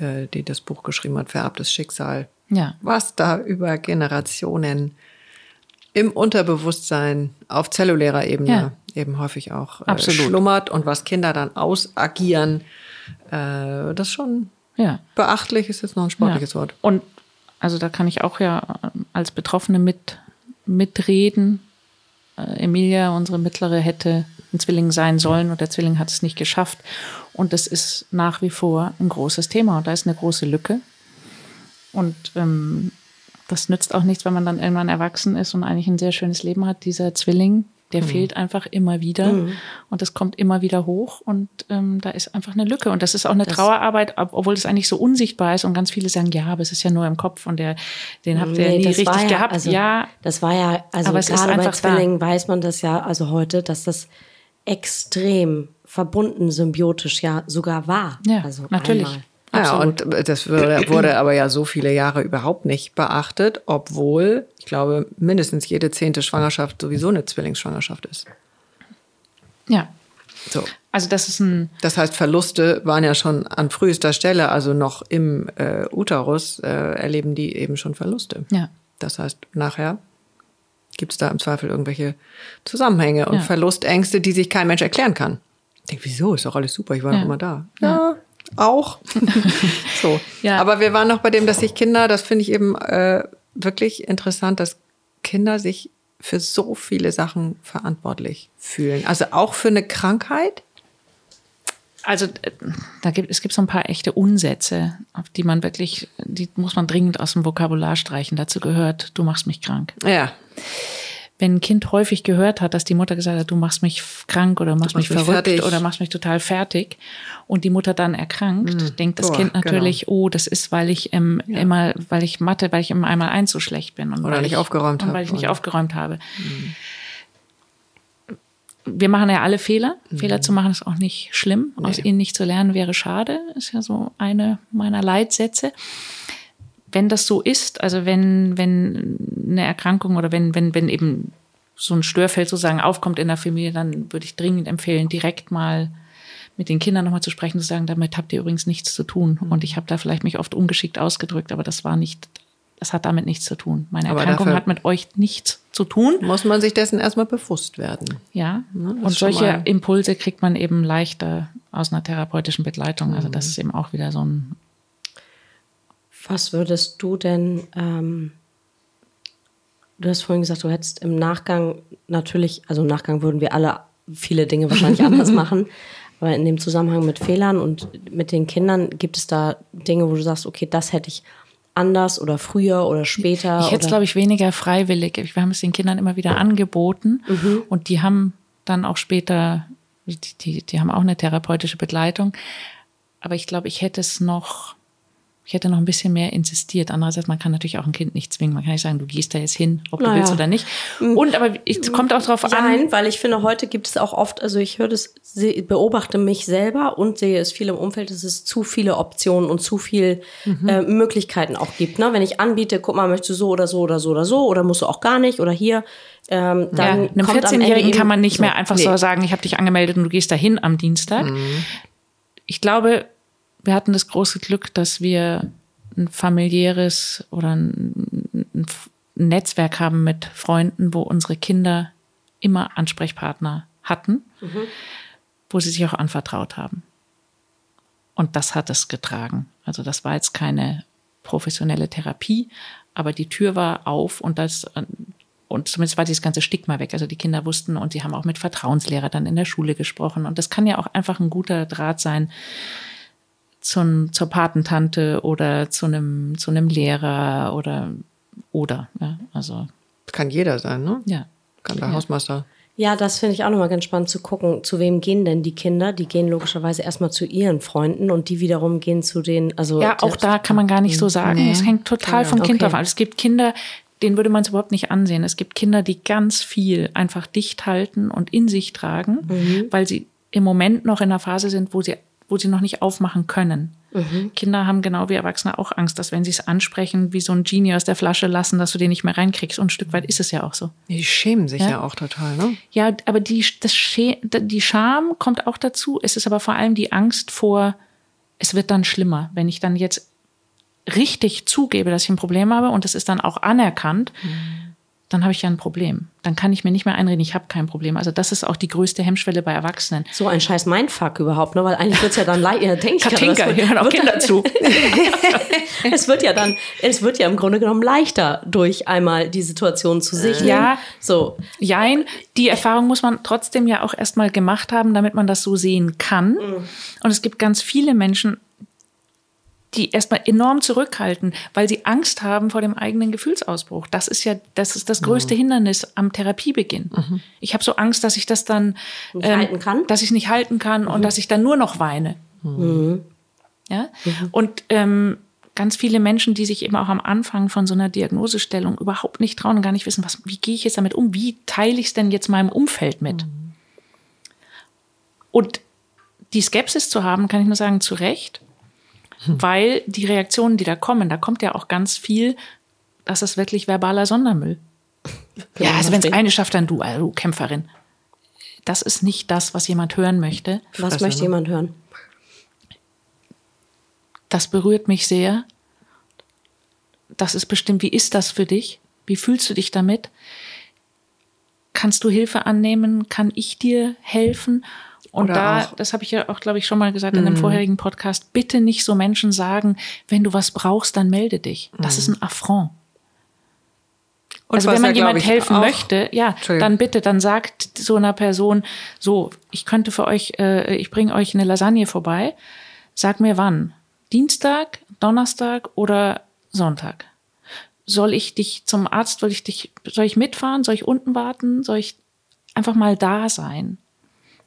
Äh, die das Buch geschrieben hat, Vererbtes Schicksal. Ja. Was da über Generationen im Unterbewusstsein auf zellulärer Ebene ja. eben häufig auch äh, schlummert und was Kinder dann ausagieren, äh, das schon ja. beachtlich ist jetzt noch ein sportliches ja. Wort. Und also da kann ich auch ja als Betroffene mit mitreden. Äh, Emilia, unsere mittlere, hätte ein Zwilling sein sollen und der Zwilling hat es nicht geschafft. Und das ist nach wie vor ein großes Thema und da ist eine große Lücke. Und ähm, das nützt auch nichts, wenn man dann irgendwann erwachsen ist und eigentlich ein sehr schönes Leben hat. Dieser Zwilling, der mhm. fehlt einfach immer wieder mhm. und das kommt immer wieder hoch und ähm, da ist einfach eine Lücke und das ist auch eine das Trauerarbeit, obwohl es eigentlich so unsichtbar ist und ganz viele sagen, ja, aber es ist ja nur im Kopf und der, den habt ihr nee, nie richtig ja, gehabt. Also, ja, das war ja, also aber gerade bei Zwillingen da. weiß man das ja, also heute, dass das extrem verbunden, symbiotisch ja sogar war. Ja, also natürlich. Einmal. Ja, und das wurde, wurde aber ja so viele Jahre überhaupt nicht beachtet, obwohl, ich glaube, mindestens jede zehnte Schwangerschaft sowieso eine Zwillingsschwangerschaft ist. Ja. So. Also das ist ein. Das heißt, Verluste waren ja schon an frühester Stelle, also noch im äh, Uterus äh, erleben die eben schon Verluste. Ja. Das heißt, nachher gibt es da im Zweifel irgendwelche Zusammenhänge und ja. Verlustängste, die sich kein Mensch erklären kann. Ich denke, wieso? Ist doch alles super, ich war ja. doch immer da. Ja, auch. so. Ja. Aber wir waren noch bei dem, dass sich Kinder, das finde ich eben äh, wirklich interessant, dass Kinder sich für so viele Sachen verantwortlich fühlen. Also auch für eine Krankheit. Also äh, da gibt es gibt so ein paar echte Unsätze, auf die man wirklich, die muss man dringend aus dem Vokabular streichen. Dazu gehört, du machst mich krank. Ja wenn ein Kind häufig gehört hat, dass die Mutter gesagt hat, du machst mich krank oder machst, machst mich verrückt fertig. oder machst mich total fertig und die Mutter dann erkrankt, mhm. denkt das Boah, Kind natürlich, genau. oh, das ist, weil ich ähm, ja. immer, weil ich Mathe, weil ich im einmal eins so schlecht bin und oder weil nicht ich, aufgeräumt habe. Weil ich nicht aufgeräumt habe. Mhm. Wir machen ja alle Fehler. Mhm. Fehler zu machen ist auch nicht schlimm. Nee. Aus ihnen nicht zu lernen wäre schade. Ist ja so eine meiner Leitsätze wenn das so ist, also wenn, wenn eine Erkrankung oder wenn, wenn, wenn eben so ein Störfeld sozusagen aufkommt in der Familie, dann würde ich dringend empfehlen, direkt mal mit den Kindern nochmal zu sprechen, zu sagen, damit habt ihr übrigens nichts zu tun. Mhm. Und ich habe da vielleicht mich oft ungeschickt ausgedrückt, aber das war nicht, das hat damit nichts zu tun. Meine Erkrankung hat mit euch nichts zu tun. Muss man sich dessen erstmal bewusst werden. Ja. Ne, und solche Impulse kriegt man eben leichter aus einer therapeutischen Begleitung. Also das mhm. ist eben auch wieder so ein was würdest du denn, ähm, du hast vorhin gesagt, du hättest im Nachgang natürlich, also im Nachgang würden wir alle viele Dinge wahrscheinlich anders machen, aber in dem Zusammenhang mit Fehlern und mit den Kindern gibt es da Dinge, wo du sagst, okay, das hätte ich anders oder früher oder später? Ich hätte es, glaube ich, weniger freiwillig. Wir haben es den Kindern immer wieder angeboten mhm. und die haben dann auch später, die, die, die haben auch eine therapeutische Begleitung. Aber ich glaube, ich hätte es noch ich hätte noch ein bisschen mehr insistiert. Andererseits, man kann natürlich auch ein Kind nicht zwingen. Man kann nicht sagen, du gehst da jetzt hin, ob naja. du willst oder nicht. Mm. Und aber es kommt auch darauf an. Nein, weil ich finde, heute gibt es auch oft, also ich höre das, beobachte mich selber und sehe es viel im Umfeld, dass es zu viele Optionen und zu viel mhm. äh, Möglichkeiten auch gibt. Ne? Wenn ich anbiete, guck mal, möchtest du so oder so oder so oder so oder musst du auch gar nicht oder hier. Ähm, dann ja, einem 14-Jährigen kann man nicht so, mehr einfach nee. so sagen, ich habe dich angemeldet und du gehst dahin am Dienstag. Mhm. Ich glaube, wir hatten das große Glück, dass wir ein familiäres oder ein, ein Netzwerk haben mit Freunden, wo unsere Kinder immer Ansprechpartner hatten, mhm. wo sie sich auch anvertraut haben. Und das hat es getragen. Also das war jetzt keine professionelle Therapie, aber die Tür war auf und das und zumindest war dieses ganze Stigma weg. Also die Kinder wussten und sie haben auch mit Vertrauenslehrer dann in der Schule gesprochen. Und das kann ja auch einfach ein guter Draht sein, zum, zur Patentante oder zu einem, zu einem Lehrer oder, oder, ja, also. Kann jeder sein, ne? Ja. Kann der ja. Hausmeister. Ja, das finde ich auch nochmal ganz spannend zu gucken, zu wem gehen denn die Kinder? Die gehen logischerweise erstmal zu ihren Freunden und die wiederum gehen zu den, also. Ja, auch da kann man gar nicht so sagen. Es hängt total vom Kind okay. drauf an. Es gibt Kinder, denen würde man es überhaupt nicht ansehen. Es gibt Kinder, die ganz viel einfach dicht halten und in sich tragen, mhm. weil sie im Moment noch in einer Phase sind, wo sie wo sie noch nicht aufmachen können. Mhm. Kinder haben genau wie Erwachsene auch Angst, dass wenn sie es ansprechen, wie so ein Genie aus der Flasche lassen, dass du den nicht mehr reinkriegst. Und ein Stück weit ist es ja auch so. Die schämen sich ja, ja auch total, ne? Ja, aber die, das die Scham kommt auch dazu. Es ist aber vor allem die Angst vor, es wird dann schlimmer, wenn ich dann jetzt richtig zugebe, dass ich ein Problem habe und es ist dann auch anerkannt. Mhm dann habe ich ja ein Problem. Dann kann ich mir nicht mehr einreden, ich habe kein Problem. Also das ist auch die größte Hemmschwelle bei Erwachsenen. So ein scheiß Mindfuck überhaupt, ne? Weil eigentlich wird es ja dann leichter, denke ich. Katinka, hier hören auch Kinder zu. es wird ja dann, es wird ja im Grunde genommen leichter, durch einmal die Situation zu sichern. Ja, so. Jein, die Erfahrung muss man trotzdem ja auch erstmal gemacht haben, damit man das so sehen kann. Mhm. Und es gibt ganz viele Menschen, die erstmal enorm zurückhalten, weil sie Angst haben vor dem eigenen Gefühlsausbruch. Das ist ja, das ist das größte mhm. Hindernis am Therapiebeginn. Mhm. Ich habe so Angst, dass ich das dann nicht ähm, halten kann, dass ich nicht halten kann mhm. und dass ich dann nur noch weine. Mhm. Ja, mhm. und ähm, ganz viele Menschen, die sich eben auch am Anfang von so einer Diagnosestellung überhaupt nicht trauen und gar nicht wissen, was, wie gehe ich jetzt damit um? Wie teile ich es denn jetzt meinem Umfeld mit? Mhm. Und die Skepsis zu haben, kann ich nur sagen, zu Recht Hm. Weil die Reaktionen, die da kommen, da kommt ja auch ganz viel, das ist wirklich verbaler Sondermüll. Ja, also wenn es eine schafft, dann du, also du Kämpferin. Das ist nicht das, was jemand hören möchte. Was möchte ne? jemand hören? Das berührt mich sehr. Das ist bestimmt, wie ist das für dich? Wie fühlst du dich damit? Kannst du Hilfe annehmen? Kann ich dir helfen? Und Oder da, auch. das habe ich ja auch, glaube ich, schon mal gesagt in einem mhm. vorherigen Podcast, bitte nicht so Menschen sagen, wenn du was brauchst, dann melde dich. Das ist mhm. ein Affront. Und also wenn man jemand helfen möchte, ja, dann bitte, dann sagt so einer Person, so, ich könnte für euch, äh, ich bringe euch eine Lasagne vorbei. Sag mir wann. Dienstag, Donnerstag oder Sonntag? Soll ich dich zum Arzt, soll ich dich, soll ich mitfahren? Soll ich unten warten? Soll ich einfach mal da sein?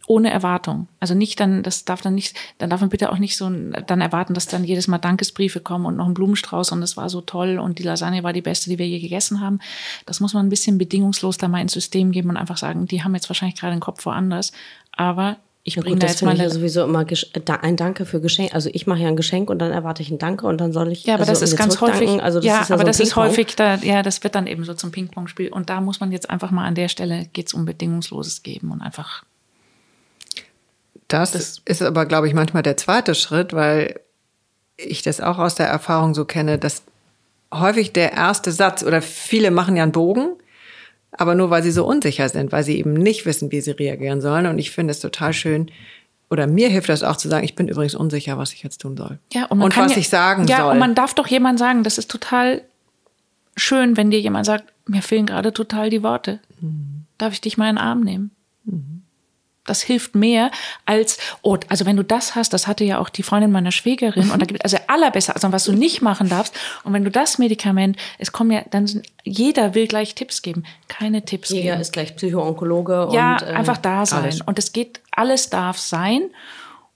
Ohne Erwartung. Also nicht dann, das darf dann nicht, dann darf man bitte auch nicht so dann erwarten, dass dann jedes Mal Dankesbriefe kommen und noch ein Blumenstrauß und es war so toll und die Lasagne war die beste, die wir je gegessen haben. Das muss man ein bisschen bedingungslos da mal ins System geben und einfach sagen, die haben jetzt wahrscheinlich gerade den Kopf woanders, aber ich bringe da jetzt mal ja sowieso immer ein Danke für Geschenk. Also ich mache ja ein Geschenk und dann erwarte ich ein Danke und dann soll ich ja, aber also das ist ganz häufig. Also das ja, ist ja aber so das ist häufig da. Ja, das wird dann eben so zum Ping-Pong-Spiel und da muss man jetzt einfach mal an der Stelle geht's um bedingungsloses geben und einfach das, das ist aber, glaube ich, manchmal der zweite Schritt, weil ich das auch aus der Erfahrung so kenne, dass häufig der erste Satz oder viele machen ja einen Bogen, aber nur weil sie so unsicher sind, weil sie eben nicht wissen, wie sie reagieren sollen. Und ich finde es total schön, oder mir hilft das auch zu sagen, ich bin übrigens unsicher, was ich jetzt tun soll. Ja, und, und was ja, ich sagen ja, soll. Ja, und man darf doch jemand sagen, das ist total schön, wenn dir jemand sagt, mir fehlen gerade total die Worte. Mhm. Darf ich dich mal in den Arm nehmen? Mhm das hilft mehr als, oh, also wenn du das hast, das hatte ja auch die Freundin meiner Schwägerin und da gibt es also allerbesser, also was du nicht machen darfst. Und wenn du das Medikament, es kommen ja, dann sind, jeder will gleich Tipps geben, keine Tipps jeder geben. ist gleich Psychoonkologe ja, und äh, einfach da sein. Alles. Und es geht, alles darf sein.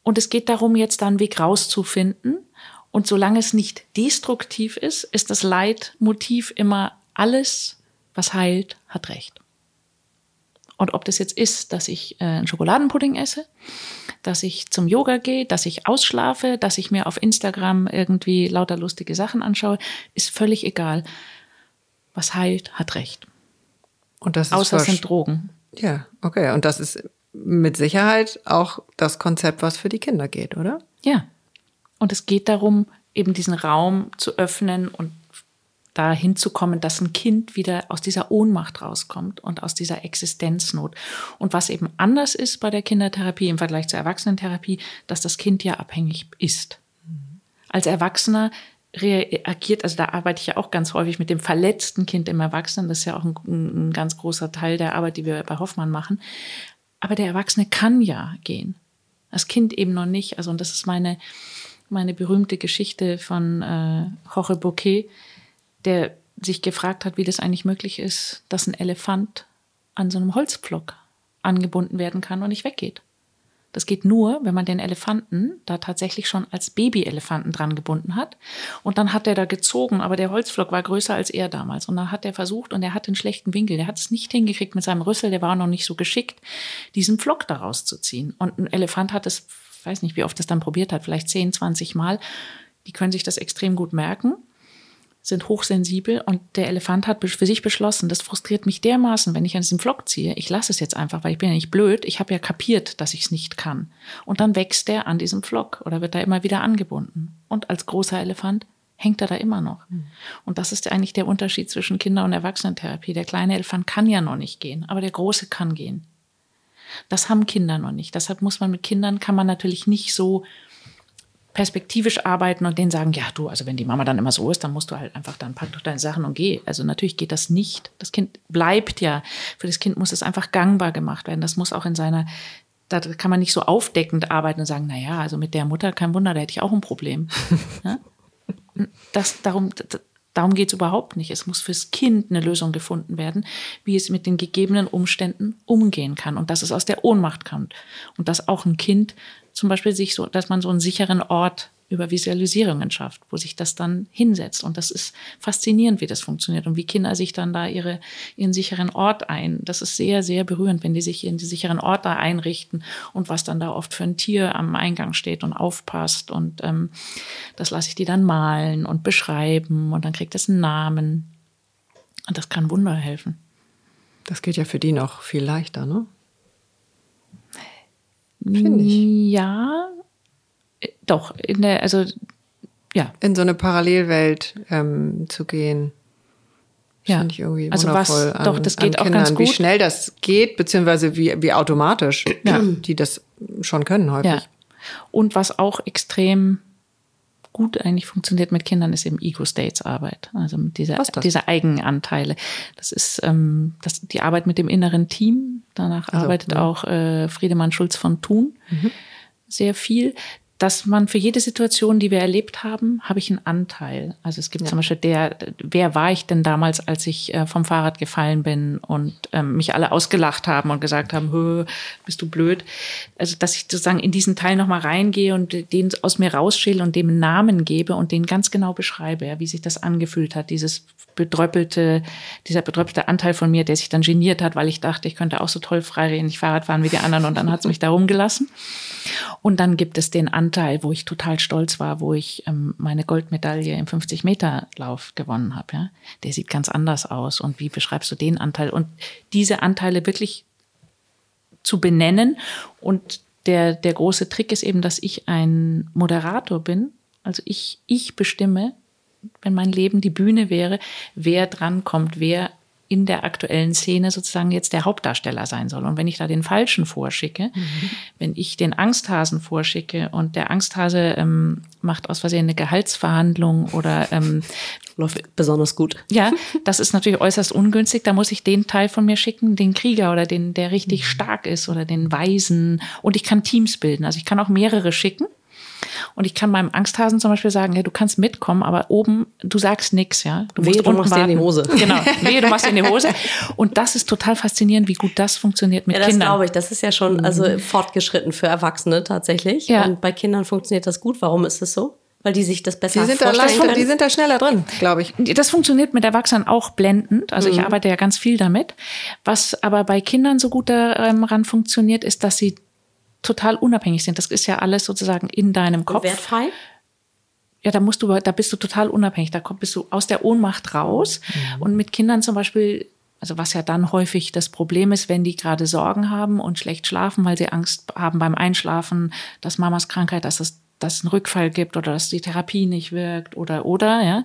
Und es geht darum, jetzt da einen Weg rauszufinden. Und solange es nicht destruktiv ist, ist das Leitmotiv immer alles, was heilt, hat Recht. Und ob das jetzt ist, dass ich äh, einen Schokoladenpudding esse, dass ich zum Yoga gehe, dass ich ausschlafe, dass ich mir auf Instagram irgendwie lauter lustige Sachen anschaue, ist völlig egal. Was heilt, hat recht. Und das ist Außer es sind Drogen. Ja, okay. Und das ist mit Sicherheit auch das Konzept, was für die Kinder geht, oder? Ja. Und es geht darum, eben diesen Raum zu öffnen und da hinzukommen, dass ein Kind wieder aus dieser Ohnmacht rauskommt und aus dieser Existenznot. Und was eben anders ist bei der Kindertherapie im Vergleich zur Erwachsenentherapie, dass das Kind ja abhängig ist. Als Erwachsener reagiert, also da arbeite ich ja auch ganz häufig mit dem verletzten Kind im Erwachsenen, das ist ja auch ein, ein ganz großer Teil der Arbeit, die wir bei Hoffmann machen. Aber der Erwachsene kann ja gehen. Das Kind eben noch nicht. Also, und das ist meine, meine berühmte Geschichte von äh, Jorge Bouquet, der sich gefragt hat, wie das eigentlich möglich ist, dass ein Elefant an so einem Holzpflock angebunden werden kann und nicht weggeht. Das geht nur, wenn man den Elefanten da tatsächlich schon als Babyelefanten dran gebunden hat. Und dann hat er da gezogen, aber der Holzpflock war größer als er damals. Und dann hat er versucht und er hat einen schlechten Winkel. Der hat es nicht hingekriegt mit seinem Rüssel, der war noch nicht so geschickt, diesen Pflock daraus zu ziehen. Und ein Elefant hat es, weiß nicht, wie oft es dann probiert hat, vielleicht 10, 20 Mal. Die können sich das extrem gut merken sind hochsensibel und der Elefant hat für sich beschlossen, das frustriert mich dermaßen, wenn ich an diesem Flock ziehe. Ich lasse es jetzt einfach, weil ich bin ja nicht blöd. Ich habe ja kapiert, dass ich es nicht kann. Und dann wächst er an diesem Flock oder wird da immer wieder angebunden. Und als großer Elefant hängt er da immer noch. Mhm. Und das ist eigentlich der Unterschied zwischen Kinder- und Erwachsenentherapie. Der kleine Elefant kann ja noch nicht gehen, aber der große kann gehen. Das haben Kinder noch nicht. Deshalb muss man mit Kindern, kann man natürlich nicht so perspektivisch arbeiten und denen sagen, ja, du, also wenn die Mama dann immer so ist, dann musst du halt einfach, dann pack doch deine Sachen und geh. Also natürlich geht das nicht. Das Kind bleibt ja, für das Kind muss es einfach gangbar gemacht werden. Das muss auch in seiner, da kann man nicht so aufdeckend arbeiten und sagen, na ja, also mit der Mutter, kein Wunder, da hätte ich auch ein Problem. ja? Das, darum, darum geht es überhaupt nicht. Es muss fürs Kind eine Lösung gefunden werden, wie es mit den gegebenen Umständen umgehen kann und dass es aus der Ohnmacht kommt und dass auch ein Kind zum Beispiel sich so, dass man so einen sicheren Ort über Visualisierungen schafft, wo sich das dann hinsetzt. Und das ist faszinierend, wie das funktioniert und wie Kinder sich dann da ihre, ihren sicheren Ort ein. Das ist sehr, sehr berührend, wenn die sich in die sicheren Ort da einrichten und was dann da oft für ein Tier am Eingang steht und aufpasst. Und ähm, das lasse ich die dann malen und beschreiben und dann kriegt es einen Namen. Und das kann Wunder helfen. Das geht ja für die noch viel leichter, ne? Finde ich. Ja, doch, in der, also ja. In so eine Parallelwelt ähm, zu gehen. Ja. Finde ich irgendwie also wundervoll. Was, an, doch, das geht auch Kindern, ganz gut. Wie schnell das geht, beziehungsweise wie, wie automatisch ja. die das schon können häufig. Ja. Und was auch extrem gut eigentlich funktioniert mit Kindern, ist eben Ego-States-Arbeit. Also mit dieser, diese Eigenanteile. Das ist ähm, das, die Arbeit mit dem inneren Team. Danach also, arbeitet ja. auch äh, Friedemann Schulz von Thun mhm. sehr viel dass man für jede Situation, die wir erlebt haben, habe ich einen Anteil. Also es gibt ja. zum Beispiel der, wer war ich denn damals, als ich äh, vom Fahrrad gefallen bin und ähm, mich alle ausgelacht haben und gesagt haben, bist du blöd. Also dass ich sozusagen in diesen Teil nochmal reingehe und den aus mir rausschäle und dem einen Namen gebe und den ganz genau beschreibe, ja, wie sich das angefühlt hat, dieses bedröppelte, dieser bedröppelte Anteil von mir, der sich dann geniert hat, weil ich dachte, ich könnte auch so toll frei nicht Fahrrad fahren wie die anderen und dann hat es mich da rumgelassen. Und dann gibt es den Anteil, wo ich total stolz war, wo ich ähm, meine Goldmedaille im 50-Meter-Lauf gewonnen habe. Ja? Der sieht ganz anders aus. Und wie beschreibst du den Anteil? Und diese Anteile wirklich zu benennen. Und der, der große Trick ist eben, dass ich ein Moderator bin. Also ich, ich bestimme, wenn mein Leben die Bühne wäre, wer drankommt, wer in der aktuellen Szene sozusagen jetzt der Hauptdarsteller sein soll. Und wenn ich da den Falschen vorschicke, mhm. wenn ich den Angsthasen vorschicke und der Angsthase ähm, macht aus Versehen eine Gehaltsverhandlung oder ähm, läuft besonders gut. Ja, das ist natürlich äußerst ungünstig. Da muss ich den Teil von mir schicken, den Krieger oder den, der richtig mhm. stark ist oder den Weisen. Und ich kann Teams bilden. Also ich kann auch mehrere schicken. Und ich kann meinem Angsthasen zum Beispiel sagen, ja, du kannst mitkommen, aber oben, du sagst nichts, ja. Du Wehe, du machst warten. dir in die Hose. Genau, wehe, du machst dir in die Hose. Und das ist total faszinierend, wie gut das funktioniert mit ja, das Kindern. Das glaube ich, das ist ja schon also mhm. fortgeschritten für Erwachsene tatsächlich. Ja. Und bei Kindern funktioniert das gut. Warum ist es so? weil die sich das besser die sind vorstellen da, können. Die sind da schneller drin, glaube ich. Das funktioniert mit Erwachsenen auch blendend. Also mhm. ich arbeite ja ganz viel damit. Was aber bei Kindern so gut daran funktioniert, ist, dass sie total unabhängig sind. Das ist ja alles sozusagen in deinem Kopf. Und wertfrei? Ja, da musst du, da bist du total unabhängig. Da bist du aus der Ohnmacht raus. Mhm. Und mit Kindern zum Beispiel, also was ja dann häufig das Problem ist, wenn die gerade Sorgen haben und schlecht schlafen, weil sie Angst haben beim Einschlafen, dass Mamas Krankheit, dass das dass es einen Rückfall gibt oder dass die Therapie nicht wirkt oder oder ja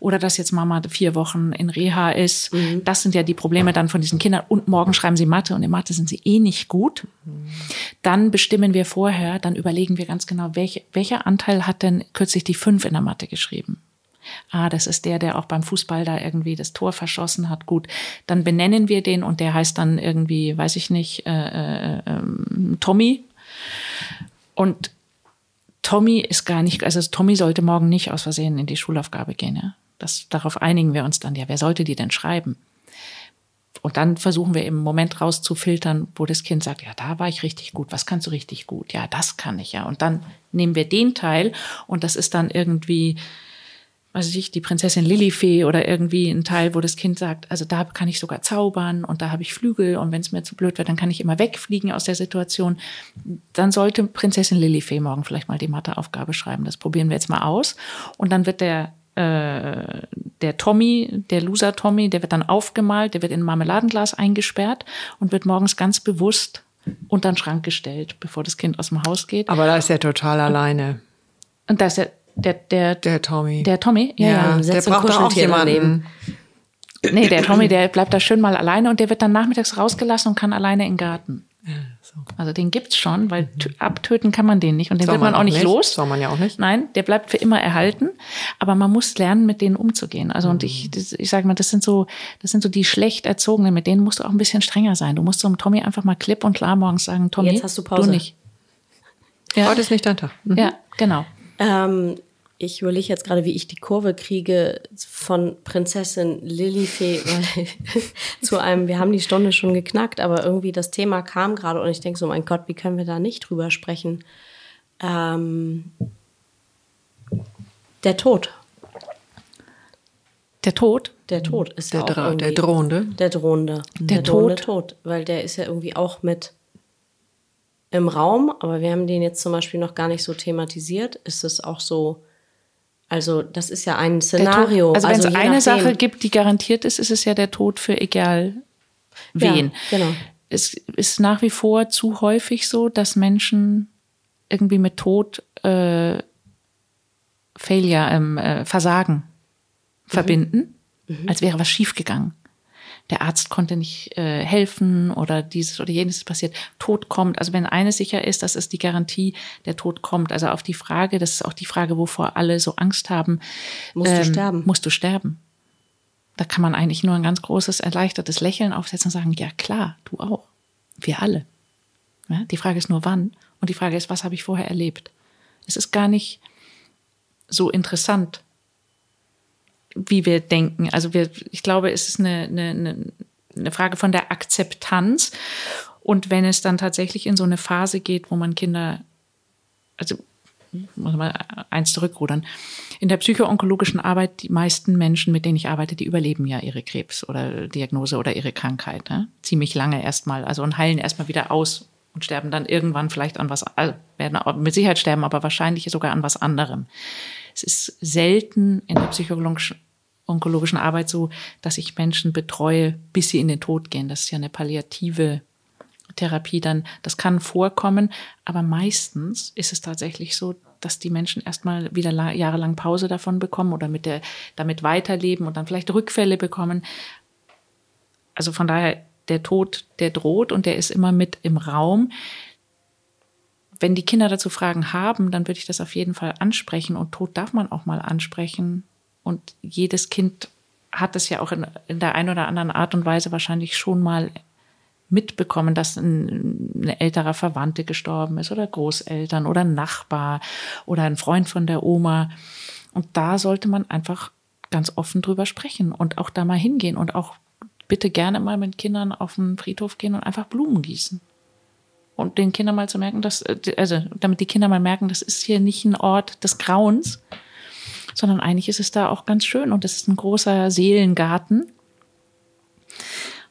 oder dass jetzt Mama vier Wochen in Reha ist. Mhm. Das sind ja die Probleme dann von diesen Kindern. Und morgen schreiben sie Mathe und in Mathe sind sie eh nicht gut. Mhm. Dann bestimmen wir vorher, dann überlegen wir ganz genau, welche, welcher Anteil hat denn kürzlich die fünf in der Mathe geschrieben. Ah, das ist der, der auch beim Fußball da irgendwie das Tor verschossen hat. Gut, dann benennen wir den und der heißt dann irgendwie, weiß ich nicht, äh, äh, äh, Tommy. Und Tommy ist gar nicht, also Tommy sollte morgen nicht aus Versehen in die Schulaufgabe gehen. Ja? Das, darauf einigen wir uns dann. Ja, wer sollte die denn schreiben? Und dann versuchen wir im Moment rauszufiltern, wo das Kind sagt, ja, da war ich richtig gut. Was kannst du richtig gut? Ja, das kann ich ja. Und dann nehmen wir den Teil und das ist dann irgendwie weiß ich, die Prinzessin Lilifee oder irgendwie ein Teil, wo das Kind sagt, also da kann ich sogar zaubern und da habe ich Flügel und wenn es mir zu blöd wird, dann kann ich immer wegfliegen aus der Situation. Dann sollte Prinzessin Lilifee morgen vielleicht mal die Matheaufgabe schreiben. Das probieren wir jetzt mal aus. Und dann wird der äh, der Tommy, der Loser Tommy, der wird dann aufgemalt, der wird in ein Marmeladenglas eingesperrt und wird morgens ganz bewusst unter den Schrank gestellt, bevor das Kind aus dem Haus geht. Aber da ist er total alleine. Und da ist er der, der, der Tommy. Der Tommy, ja. ja. Der braucht auch jemanden. Nee, der Tommy, der bleibt da schön mal alleine und der wird dann nachmittags rausgelassen und kann alleine in den Garten. Ja, so. Also den gibt's schon, weil abtöten kann man den nicht und den Soll wird man, man auch nicht, nicht los. Soll man ja auch nicht. Nein, der bleibt für immer erhalten, aber man muss lernen, mit denen umzugehen. Also und ich, mhm. ich sage mal, das sind so, das sind so die schlecht erzogenen, mit denen musst du auch ein bisschen strenger sein. Du musst so einem Tommy einfach mal klipp und klar morgens sagen, Tommy, jetzt hast du Pause. Du nicht. Ja. Heute ist nicht dein Tag. Mhm. Ja, genau. Ähm, ich überlege jetzt gerade, wie ich die Kurve kriege von Prinzessin Lilifee zu einem, wir haben die Stunde schon geknackt, aber irgendwie das Thema kam gerade und ich denke so, mein Gott, wie können wir da nicht drüber sprechen? Ähm, Der Tod. Der Tod? Der Tod ist der, ja auch der drohende. Der drohende. Der, der drohende Tod. Tod. Weil der ist ja irgendwie auch mit im Raum, aber wir haben den jetzt zum Beispiel noch gar nicht so thematisiert. Ist es auch so, also das ist ja ein Szenario. Also wenn es also eine Sache gibt, die garantiert ist, ist es ja der Tod für egal wen. Ja, genau. Es ist nach wie vor zu häufig so, dass Menschen irgendwie mit Tod äh, Failure, ähm, äh, Versagen mhm. verbinden, mhm. als wäre was schiefgegangen der Arzt konnte nicht äh, helfen oder dieses oder jenes ist passiert, Tod kommt. Also wenn eines sicher ist, das ist die Garantie, der Tod kommt. Also auf die Frage, das ist auch die Frage, wovor alle so Angst haben. Musst ähm, du sterben? Musst du sterben? Da kann man eigentlich nur ein ganz großes, erleichtertes Lächeln aufsetzen und sagen, ja klar, du auch. Wir alle. Ja, die Frage ist nur wann. Und die Frage ist, was habe ich vorher erlebt? Es ist gar nicht so interessant, wie wir denken. Also wir, ich glaube, es ist eine, eine, eine Frage von der Akzeptanz. Und wenn es dann tatsächlich in so eine Phase geht, wo man Kinder, also muss mal eins zurückrudern. In der psychoonkologischen Arbeit, die meisten Menschen, mit denen ich arbeite, die überleben ja ihre Krebs oder Diagnose oder ihre Krankheit. Ne? Ziemlich lange erstmal, also und heilen erstmal wieder aus und sterben dann irgendwann vielleicht an was, also werden mit Sicherheit sterben, aber wahrscheinlich sogar an was anderem. Es ist selten in der psychologischen onkologischen Arbeit so, dass ich Menschen betreue, bis sie in den Tod gehen. Das ist ja eine palliative Therapie dann. Das kann vorkommen, aber meistens ist es tatsächlich so, dass die Menschen erstmal wieder jahrelang Pause davon bekommen oder mit der, damit weiterleben und dann vielleicht Rückfälle bekommen. Also von daher, der Tod, der droht und der ist immer mit im Raum. Wenn die Kinder dazu Fragen haben, dann würde ich das auf jeden Fall ansprechen und Tod darf man auch mal ansprechen und jedes Kind hat es ja auch in, in der einen oder anderen Art und Weise wahrscheinlich schon mal mitbekommen, dass ein, ein, älterer Verwandte gestorben ist oder Großeltern oder ein Nachbar oder ein Freund von der Oma. Und da sollte man einfach ganz offen drüber sprechen und auch da mal hingehen und auch bitte gerne mal mit Kindern auf den Friedhof gehen und einfach Blumen gießen. Und den Kindern mal zu merken, dass, also damit die Kinder mal merken, das ist hier nicht ein Ort des Grauens, sondern eigentlich ist es da auch ganz schön und es ist ein großer Seelengarten.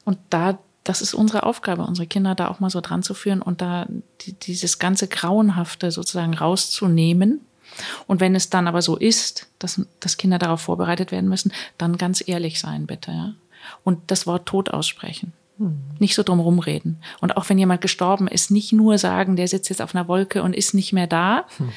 Und da, das ist unsere Aufgabe, unsere Kinder da auch mal so dran zu führen und da die, dieses ganze Grauenhafte sozusagen rauszunehmen. Und wenn es dann aber so ist, dass, dass Kinder darauf vorbereitet werden müssen, dann ganz ehrlich sein, bitte, ja. Und das Wort Tod aussprechen. Nicht so drum rumreden. Und auch wenn jemand gestorben ist, nicht nur sagen, der sitzt jetzt auf einer Wolke und ist nicht mehr da, hm.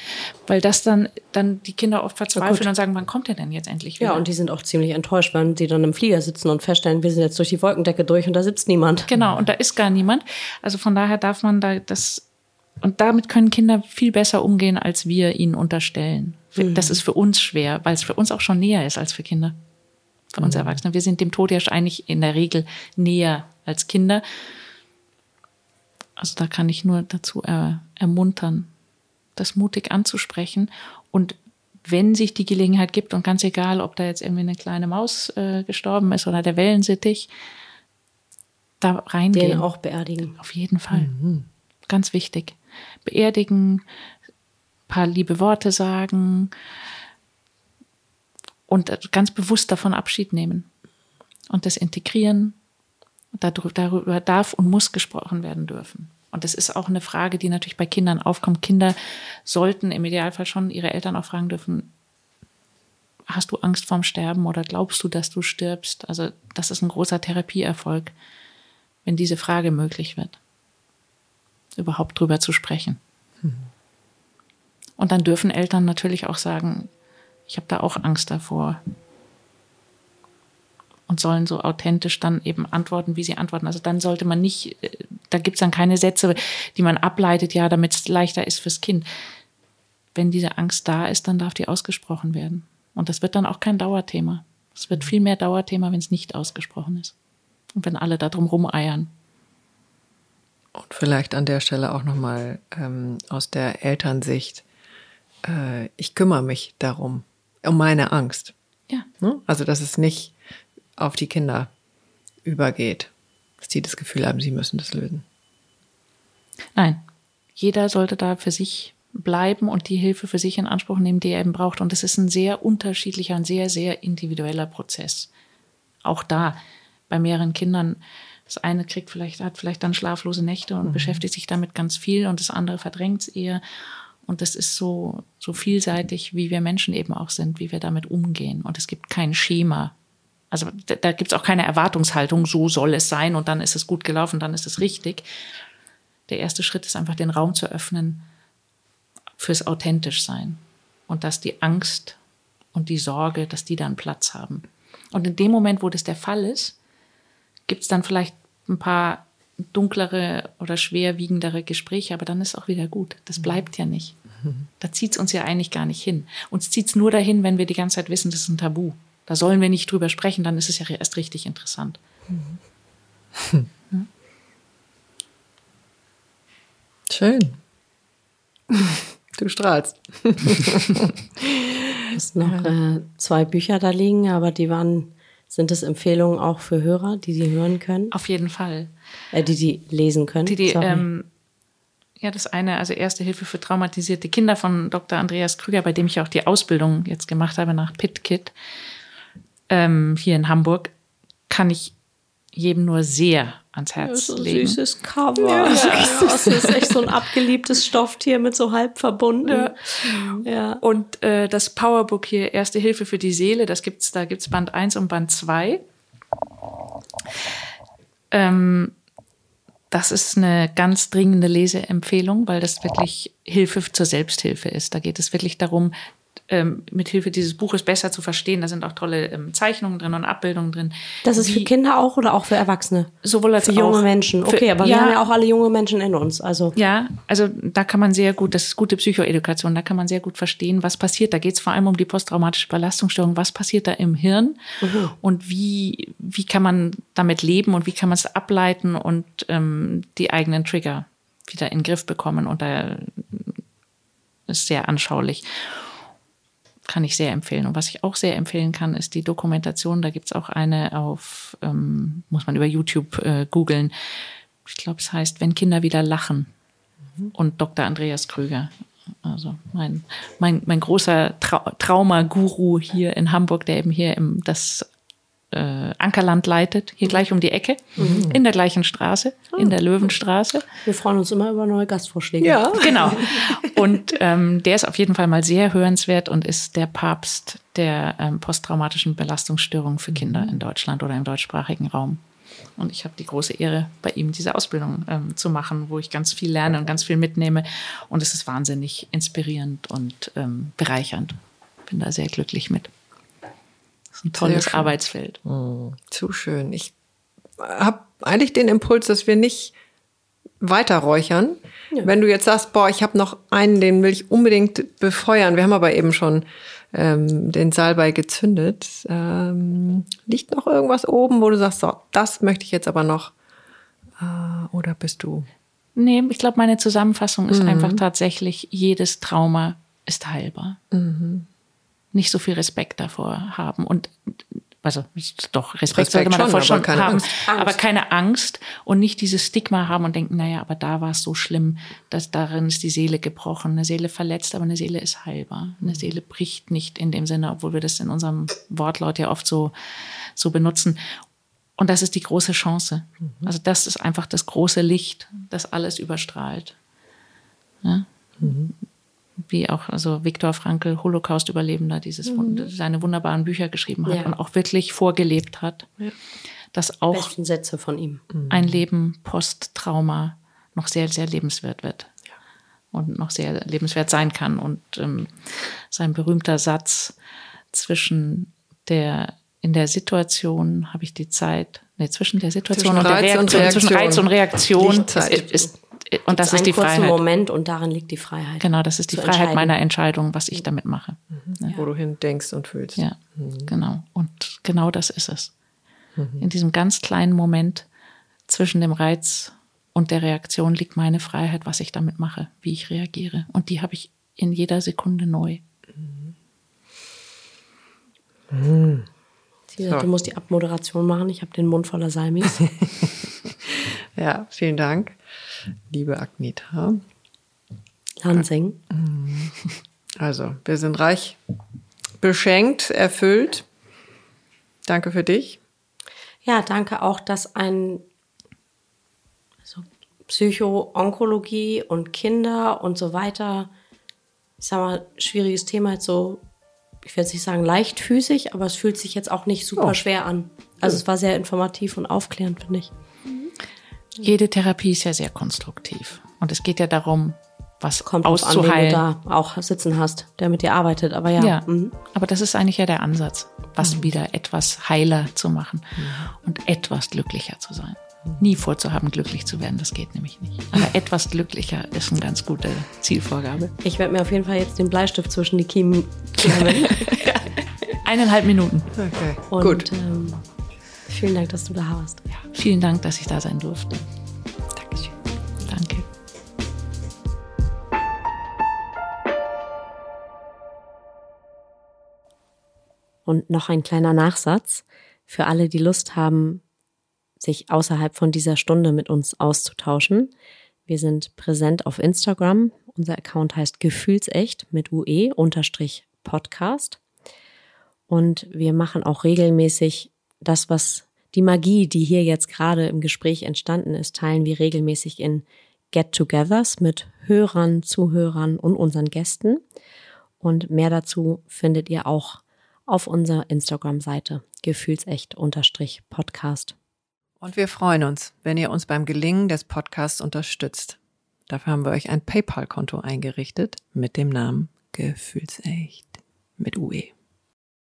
weil das dann, dann die Kinder oft verzweifeln und sagen, wann kommt er denn jetzt endlich wieder? Ja, und die sind auch ziemlich enttäuscht, wenn die dann im Flieger sitzen und feststellen, wir sind jetzt durch die Wolkendecke durch und da sitzt niemand. Genau, und da ist gar niemand. Also von daher darf man da das, und damit können Kinder viel besser umgehen, als wir ihnen unterstellen. Mhm. Das ist für uns schwer, weil es für uns auch schon näher ist als für Kinder für uns mhm. Erwachsene. Wir sind dem Tod ja eigentlich in der Regel näher als Kinder. Also da kann ich nur dazu er, ermuntern, das mutig anzusprechen. Und wenn sich die Gelegenheit gibt, und ganz egal, ob da jetzt irgendwie eine kleine Maus äh, gestorben ist oder der Wellensittich, da reingehen. Den auch beerdigen. Auf jeden Fall. Mhm. Ganz wichtig. Beerdigen, paar liebe Worte sagen, und ganz bewusst davon Abschied nehmen und das integrieren. Darüber darf und muss gesprochen werden dürfen. Und das ist auch eine Frage, die natürlich bei Kindern aufkommt. Kinder sollten im Idealfall schon ihre Eltern auch fragen dürfen, hast du Angst vorm Sterben oder glaubst du, dass du stirbst? Also das ist ein großer Therapieerfolg, wenn diese Frage möglich wird, überhaupt drüber zu sprechen. Mhm. Und dann dürfen Eltern natürlich auch sagen, ich habe da auch Angst davor. Und sollen so authentisch dann eben antworten, wie sie antworten. Also dann sollte man nicht, äh, da gibt es dann keine Sätze, die man ableitet, ja, damit es leichter ist fürs Kind. Wenn diese Angst da ist, dann darf die ausgesprochen werden. Und das wird dann auch kein Dauerthema. Es wird viel mehr Dauerthema, wenn es nicht ausgesprochen ist. Und wenn alle da drum rumeiern. Und vielleicht an der Stelle auch nochmal ähm, aus der Elternsicht. Äh, ich kümmere mich darum um meine Angst. Ja. Ne? Also, dass es nicht auf die Kinder übergeht, dass die das Gefühl haben, sie müssen das lösen. Nein, jeder sollte da für sich bleiben und die Hilfe für sich in Anspruch nehmen, die er eben braucht. Und es ist ein sehr unterschiedlicher und sehr, sehr individueller Prozess. Auch da bei mehreren Kindern. Das eine kriegt vielleicht, hat vielleicht dann schlaflose Nächte und mhm. beschäftigt sich damit ganz viel und das andere verdrängt es eher. Und das ist so, so vielseitig, wie wir Menschen eben auch sind, wie wir damit umgehen. Und es gibt kein Schema. Also da, da gibt es auch keine Erwartungshaltung, so soll es sein und dann ist es gut gelaufen, dann ist es richtig. Der erste Schritt ist einfach den Raum zu öffnen fürs authentisch sein und dass die Angst und die Sorge, dass die dann Platz haben. Und in dem Moment, wo das der Fall ist, gibt es dann vielleicht ein paar dunklere oder schwerwiegendere Gespräche, aber dann ist auch wieder gut. Das bleibt ja nicht. Da zieht es uns ja eigentlich gar nicht hin. Uns zieht es nur dahin, wenn wir die ganze Zeit wissen, das ist ein Tabu. Da sollen wir nicht drüber sprechen, dann ist es ja erst richtig interessant. Schön. Du strahlst. Es noch äh, zwei Bücher da liegen, aber die waren, sind es Empfehlungen auch für Hörer, die die hören können? Auf jeden Fall. Äh, die die lesen können. Die, die, ähm, ja, das eine, also Erste Hilfe für traumatisierte Kinder von Dr. Andreas Krüger, bei dem ich auch die Ausbildung jetzt gemacht habe nach PitKit ähm, hier in Hamburg, kann ich jedem nur sehr ans Herz ja, so legen. süßes Cover. Ja, ja, das ist echt so ein abgeliebtes Stofftier mit so halb verbunden. Ja. ja. Und äh, das Powerbook hier, Erste Hilfe für die Seele, das gibt's, da gibt's Band 1 und Band 2. Ähm, das ist eine ganz dringende Leseempfehlung, weil das wirklich Hilfe zur Selbsthilfe ist. Da geht es wirklich darum, ähm, mit Hilfe dieses Buches besser zu verstehen. Da sind auch tolle ähm, Zeichnungen drin und Abbildungen drin. Das ist für Kinder auch oder auch für Erwachsene? Sowohl als für junge Menschen. Okay, für, aber ja, wir haben ja auch alle junge Menschen in uns. Also ja, also da kann man sehr gut, das ist gute Psychoedukation. Da kann man sehr gut verstehen, was passiert. Da geht es vor allem um die posttraumatische Belastungsstörung. Was passiert da im Hirn mhm. und wie wie kann man damit leben und wie kann man es ableiten und ähm, die eigenen Trigger wieder in den Griff bekommen. Und da ist sehr anschaulich kann ich sehr empfehlen. Und was ich auch sehr empfehlen kann, ist die Dokumentation. Da gibt's auch eine auf, ähm, muss man über YouTube äh, googeln. Ich glaube, es heißt, wenn Kinder wieder lachen. Mhm. Und Dr. Andreas Krüger. Also mein, mein, mein großer Trau Traumaguru hier in Hamburg, der eben hier im, das äh, Ankerland leitet, hier gleich um die Ecke, mhm. in der gleichen Straße, in der Löwenstraße. Wir freuen uns immer über neue Gastvorschläge. Ja, genau. Und ähm, der ist auf jeden Fall mal sehr hörenswert und ist der Papst der ähm, posttraumatischen Belastungsstörungen für Kinder in Deutschland oder im deutschsprachigen Raum. Und ich habe die große Ehre, bei ihm diese Ausbildung ähm, zu machen, wo ich ganz viel lerne und ganz viel mitnehme. Und es ist wahnsinnig inspirierend und ähm, bereichernd. Bin da sehr glücklich mit ein tolles Arbeitsfeld. Mhm. Zu schön. Ich habe eigentlich den Impuls, dass wir nicht weiter räuchern. Ja. Wenn du jetzt sagst, boah, ich habe noch einen, den will ich unbedingt befeuern. Wir haben aber eben schon ähm, den Salbei gezündet. Ähm, liegt noch irgendwas oben, wo du sagst, so, das möchte ich jetzt aber noch? Äh, oder bist du? Nee, ich glaube, meine Zusammenfassung ist mhm. einfach tatsächlich, jedes Trauma ist heilbar. Mhm nicht so viel Respekt davor haben und also doch Respekt, Respekt sollte man davor schon, schon haben, Angst. aber keine Angst und nicht dieses Stigma haben und denken, naja, aber da war es so schlimm, dass darin ist die Seele gebrochen, eine Seele verletzt, aber eine Seele ist heilbar. Eine Seele bricht nicht in dem Sinne, obwohl wir das in unserem Wortlaut ja oft so so benutzen. Und das ist die große Chance. Mhm. Also das ist einfach das große Licht, das alles überstrahlt. Ja? Mhm wie auch also Viktor Frankl, Holocaust-Überlebender, dieses mhm. seine wunderbaren Bücher geschrieben hat ja. und auch wirklich vorgelebt hat, ja. dass auch Besten Sätze von ihm. Mhm. ein Leben post-Trauma noch sehr, sehr lebenswert wird ja. und noch sehr lebenswert sein kann. Und ähm, sein berühmter Satz zwischen der in der Situation habe ich die Zeit, nee, zwischen der Situation zwischen und der Reaktion, und Reaktion, zwischen Reiz und Reaktion ist, ist, und das ist die Freiheit. Moment und darin liegt die Freiheit. Genau, das ist die Freiheit meiner Entscheidung, was ich damit mache. Mhm. Ja. Wo du hin denkst und fühlst. Ja, mhm. genau. Und genau das ist es. Mhm. In diesem ganz kleinen Moment zwischen dem Reiz und der Reaktion liegt meine Freiheit, was ich damit mache, wie ich reagiere. Und die habe ich in jeder Sekunde neu. Mhm. So. Du musst die Abmoderation machen. Ich habe den Mund voller Salmis. ja, vielen Dank liebe Agneta. Lansing. Also, wir sind reich beschenkt, erfüllt. Danke für dich. Ja, danke auch, dass ein also Psycho-Onkologie und Kinder und so weiter, ich sag mal, schwieriges Thema, jetzt so, ich werde nicht sagen leichtfüßig, aber es fühlt sich jetzt auch nicht super oh. schwer an. Also es war sehr informativ und aufklärend, finde ich. Jede Therapie ist ja sehr konstruktiv. Und es geht ja darum, was kommt auszuheilen. An, du da auch sitzen hast, der mit dir arbeitet. Aber ja. ja mhm. Aber das ist eigentlich ja der Ansatz, was mhm. wieder etwas heiler zu machen mhm. und etwas glücklicher zu sein. Nie vorzuhaben, glücklich zu werden, das geht nämlich nicht. Aber etwas glücklicher ist eine ganz gute Zielvorgabe. Ich werde mir auf jeden Fall jetzt den Bleistift zwischen die Kiemen klemmen. Eineinhalb Minuten. Okay, und, gut. Ähm, vielen Dank, dass du da warst. Ja, vielen Dank, dass ich da sein durfte. Und noch ein kleiner Nachsatz für alle, die Lust haben, sich außerhalb von dieser Stunde mit uns auszutauschen. Wir sind präsent auf Instagram. Unser Account heißt Gefühlsecht mit UE unterstrich Podcast. Und wir machen auch regelmäßig das, was die Magie, die hier jetzt gerade im Gespräch entstanden ist, teilen wir regelmäßig in Get-togethers mit Hörern, Zuhörern und unseren Gästen. Und mehr dazu findet ihr auch auf unserer Instagram-Seite gefühlsecht-podcast. Und wir freuen uns, wenn ihr uns beim Gelingen des Podcasts unterstützt. Dafür haben wir euch ein PayPal-Konto eingerichtet mit dem Namen Gefühlsecht mit UE.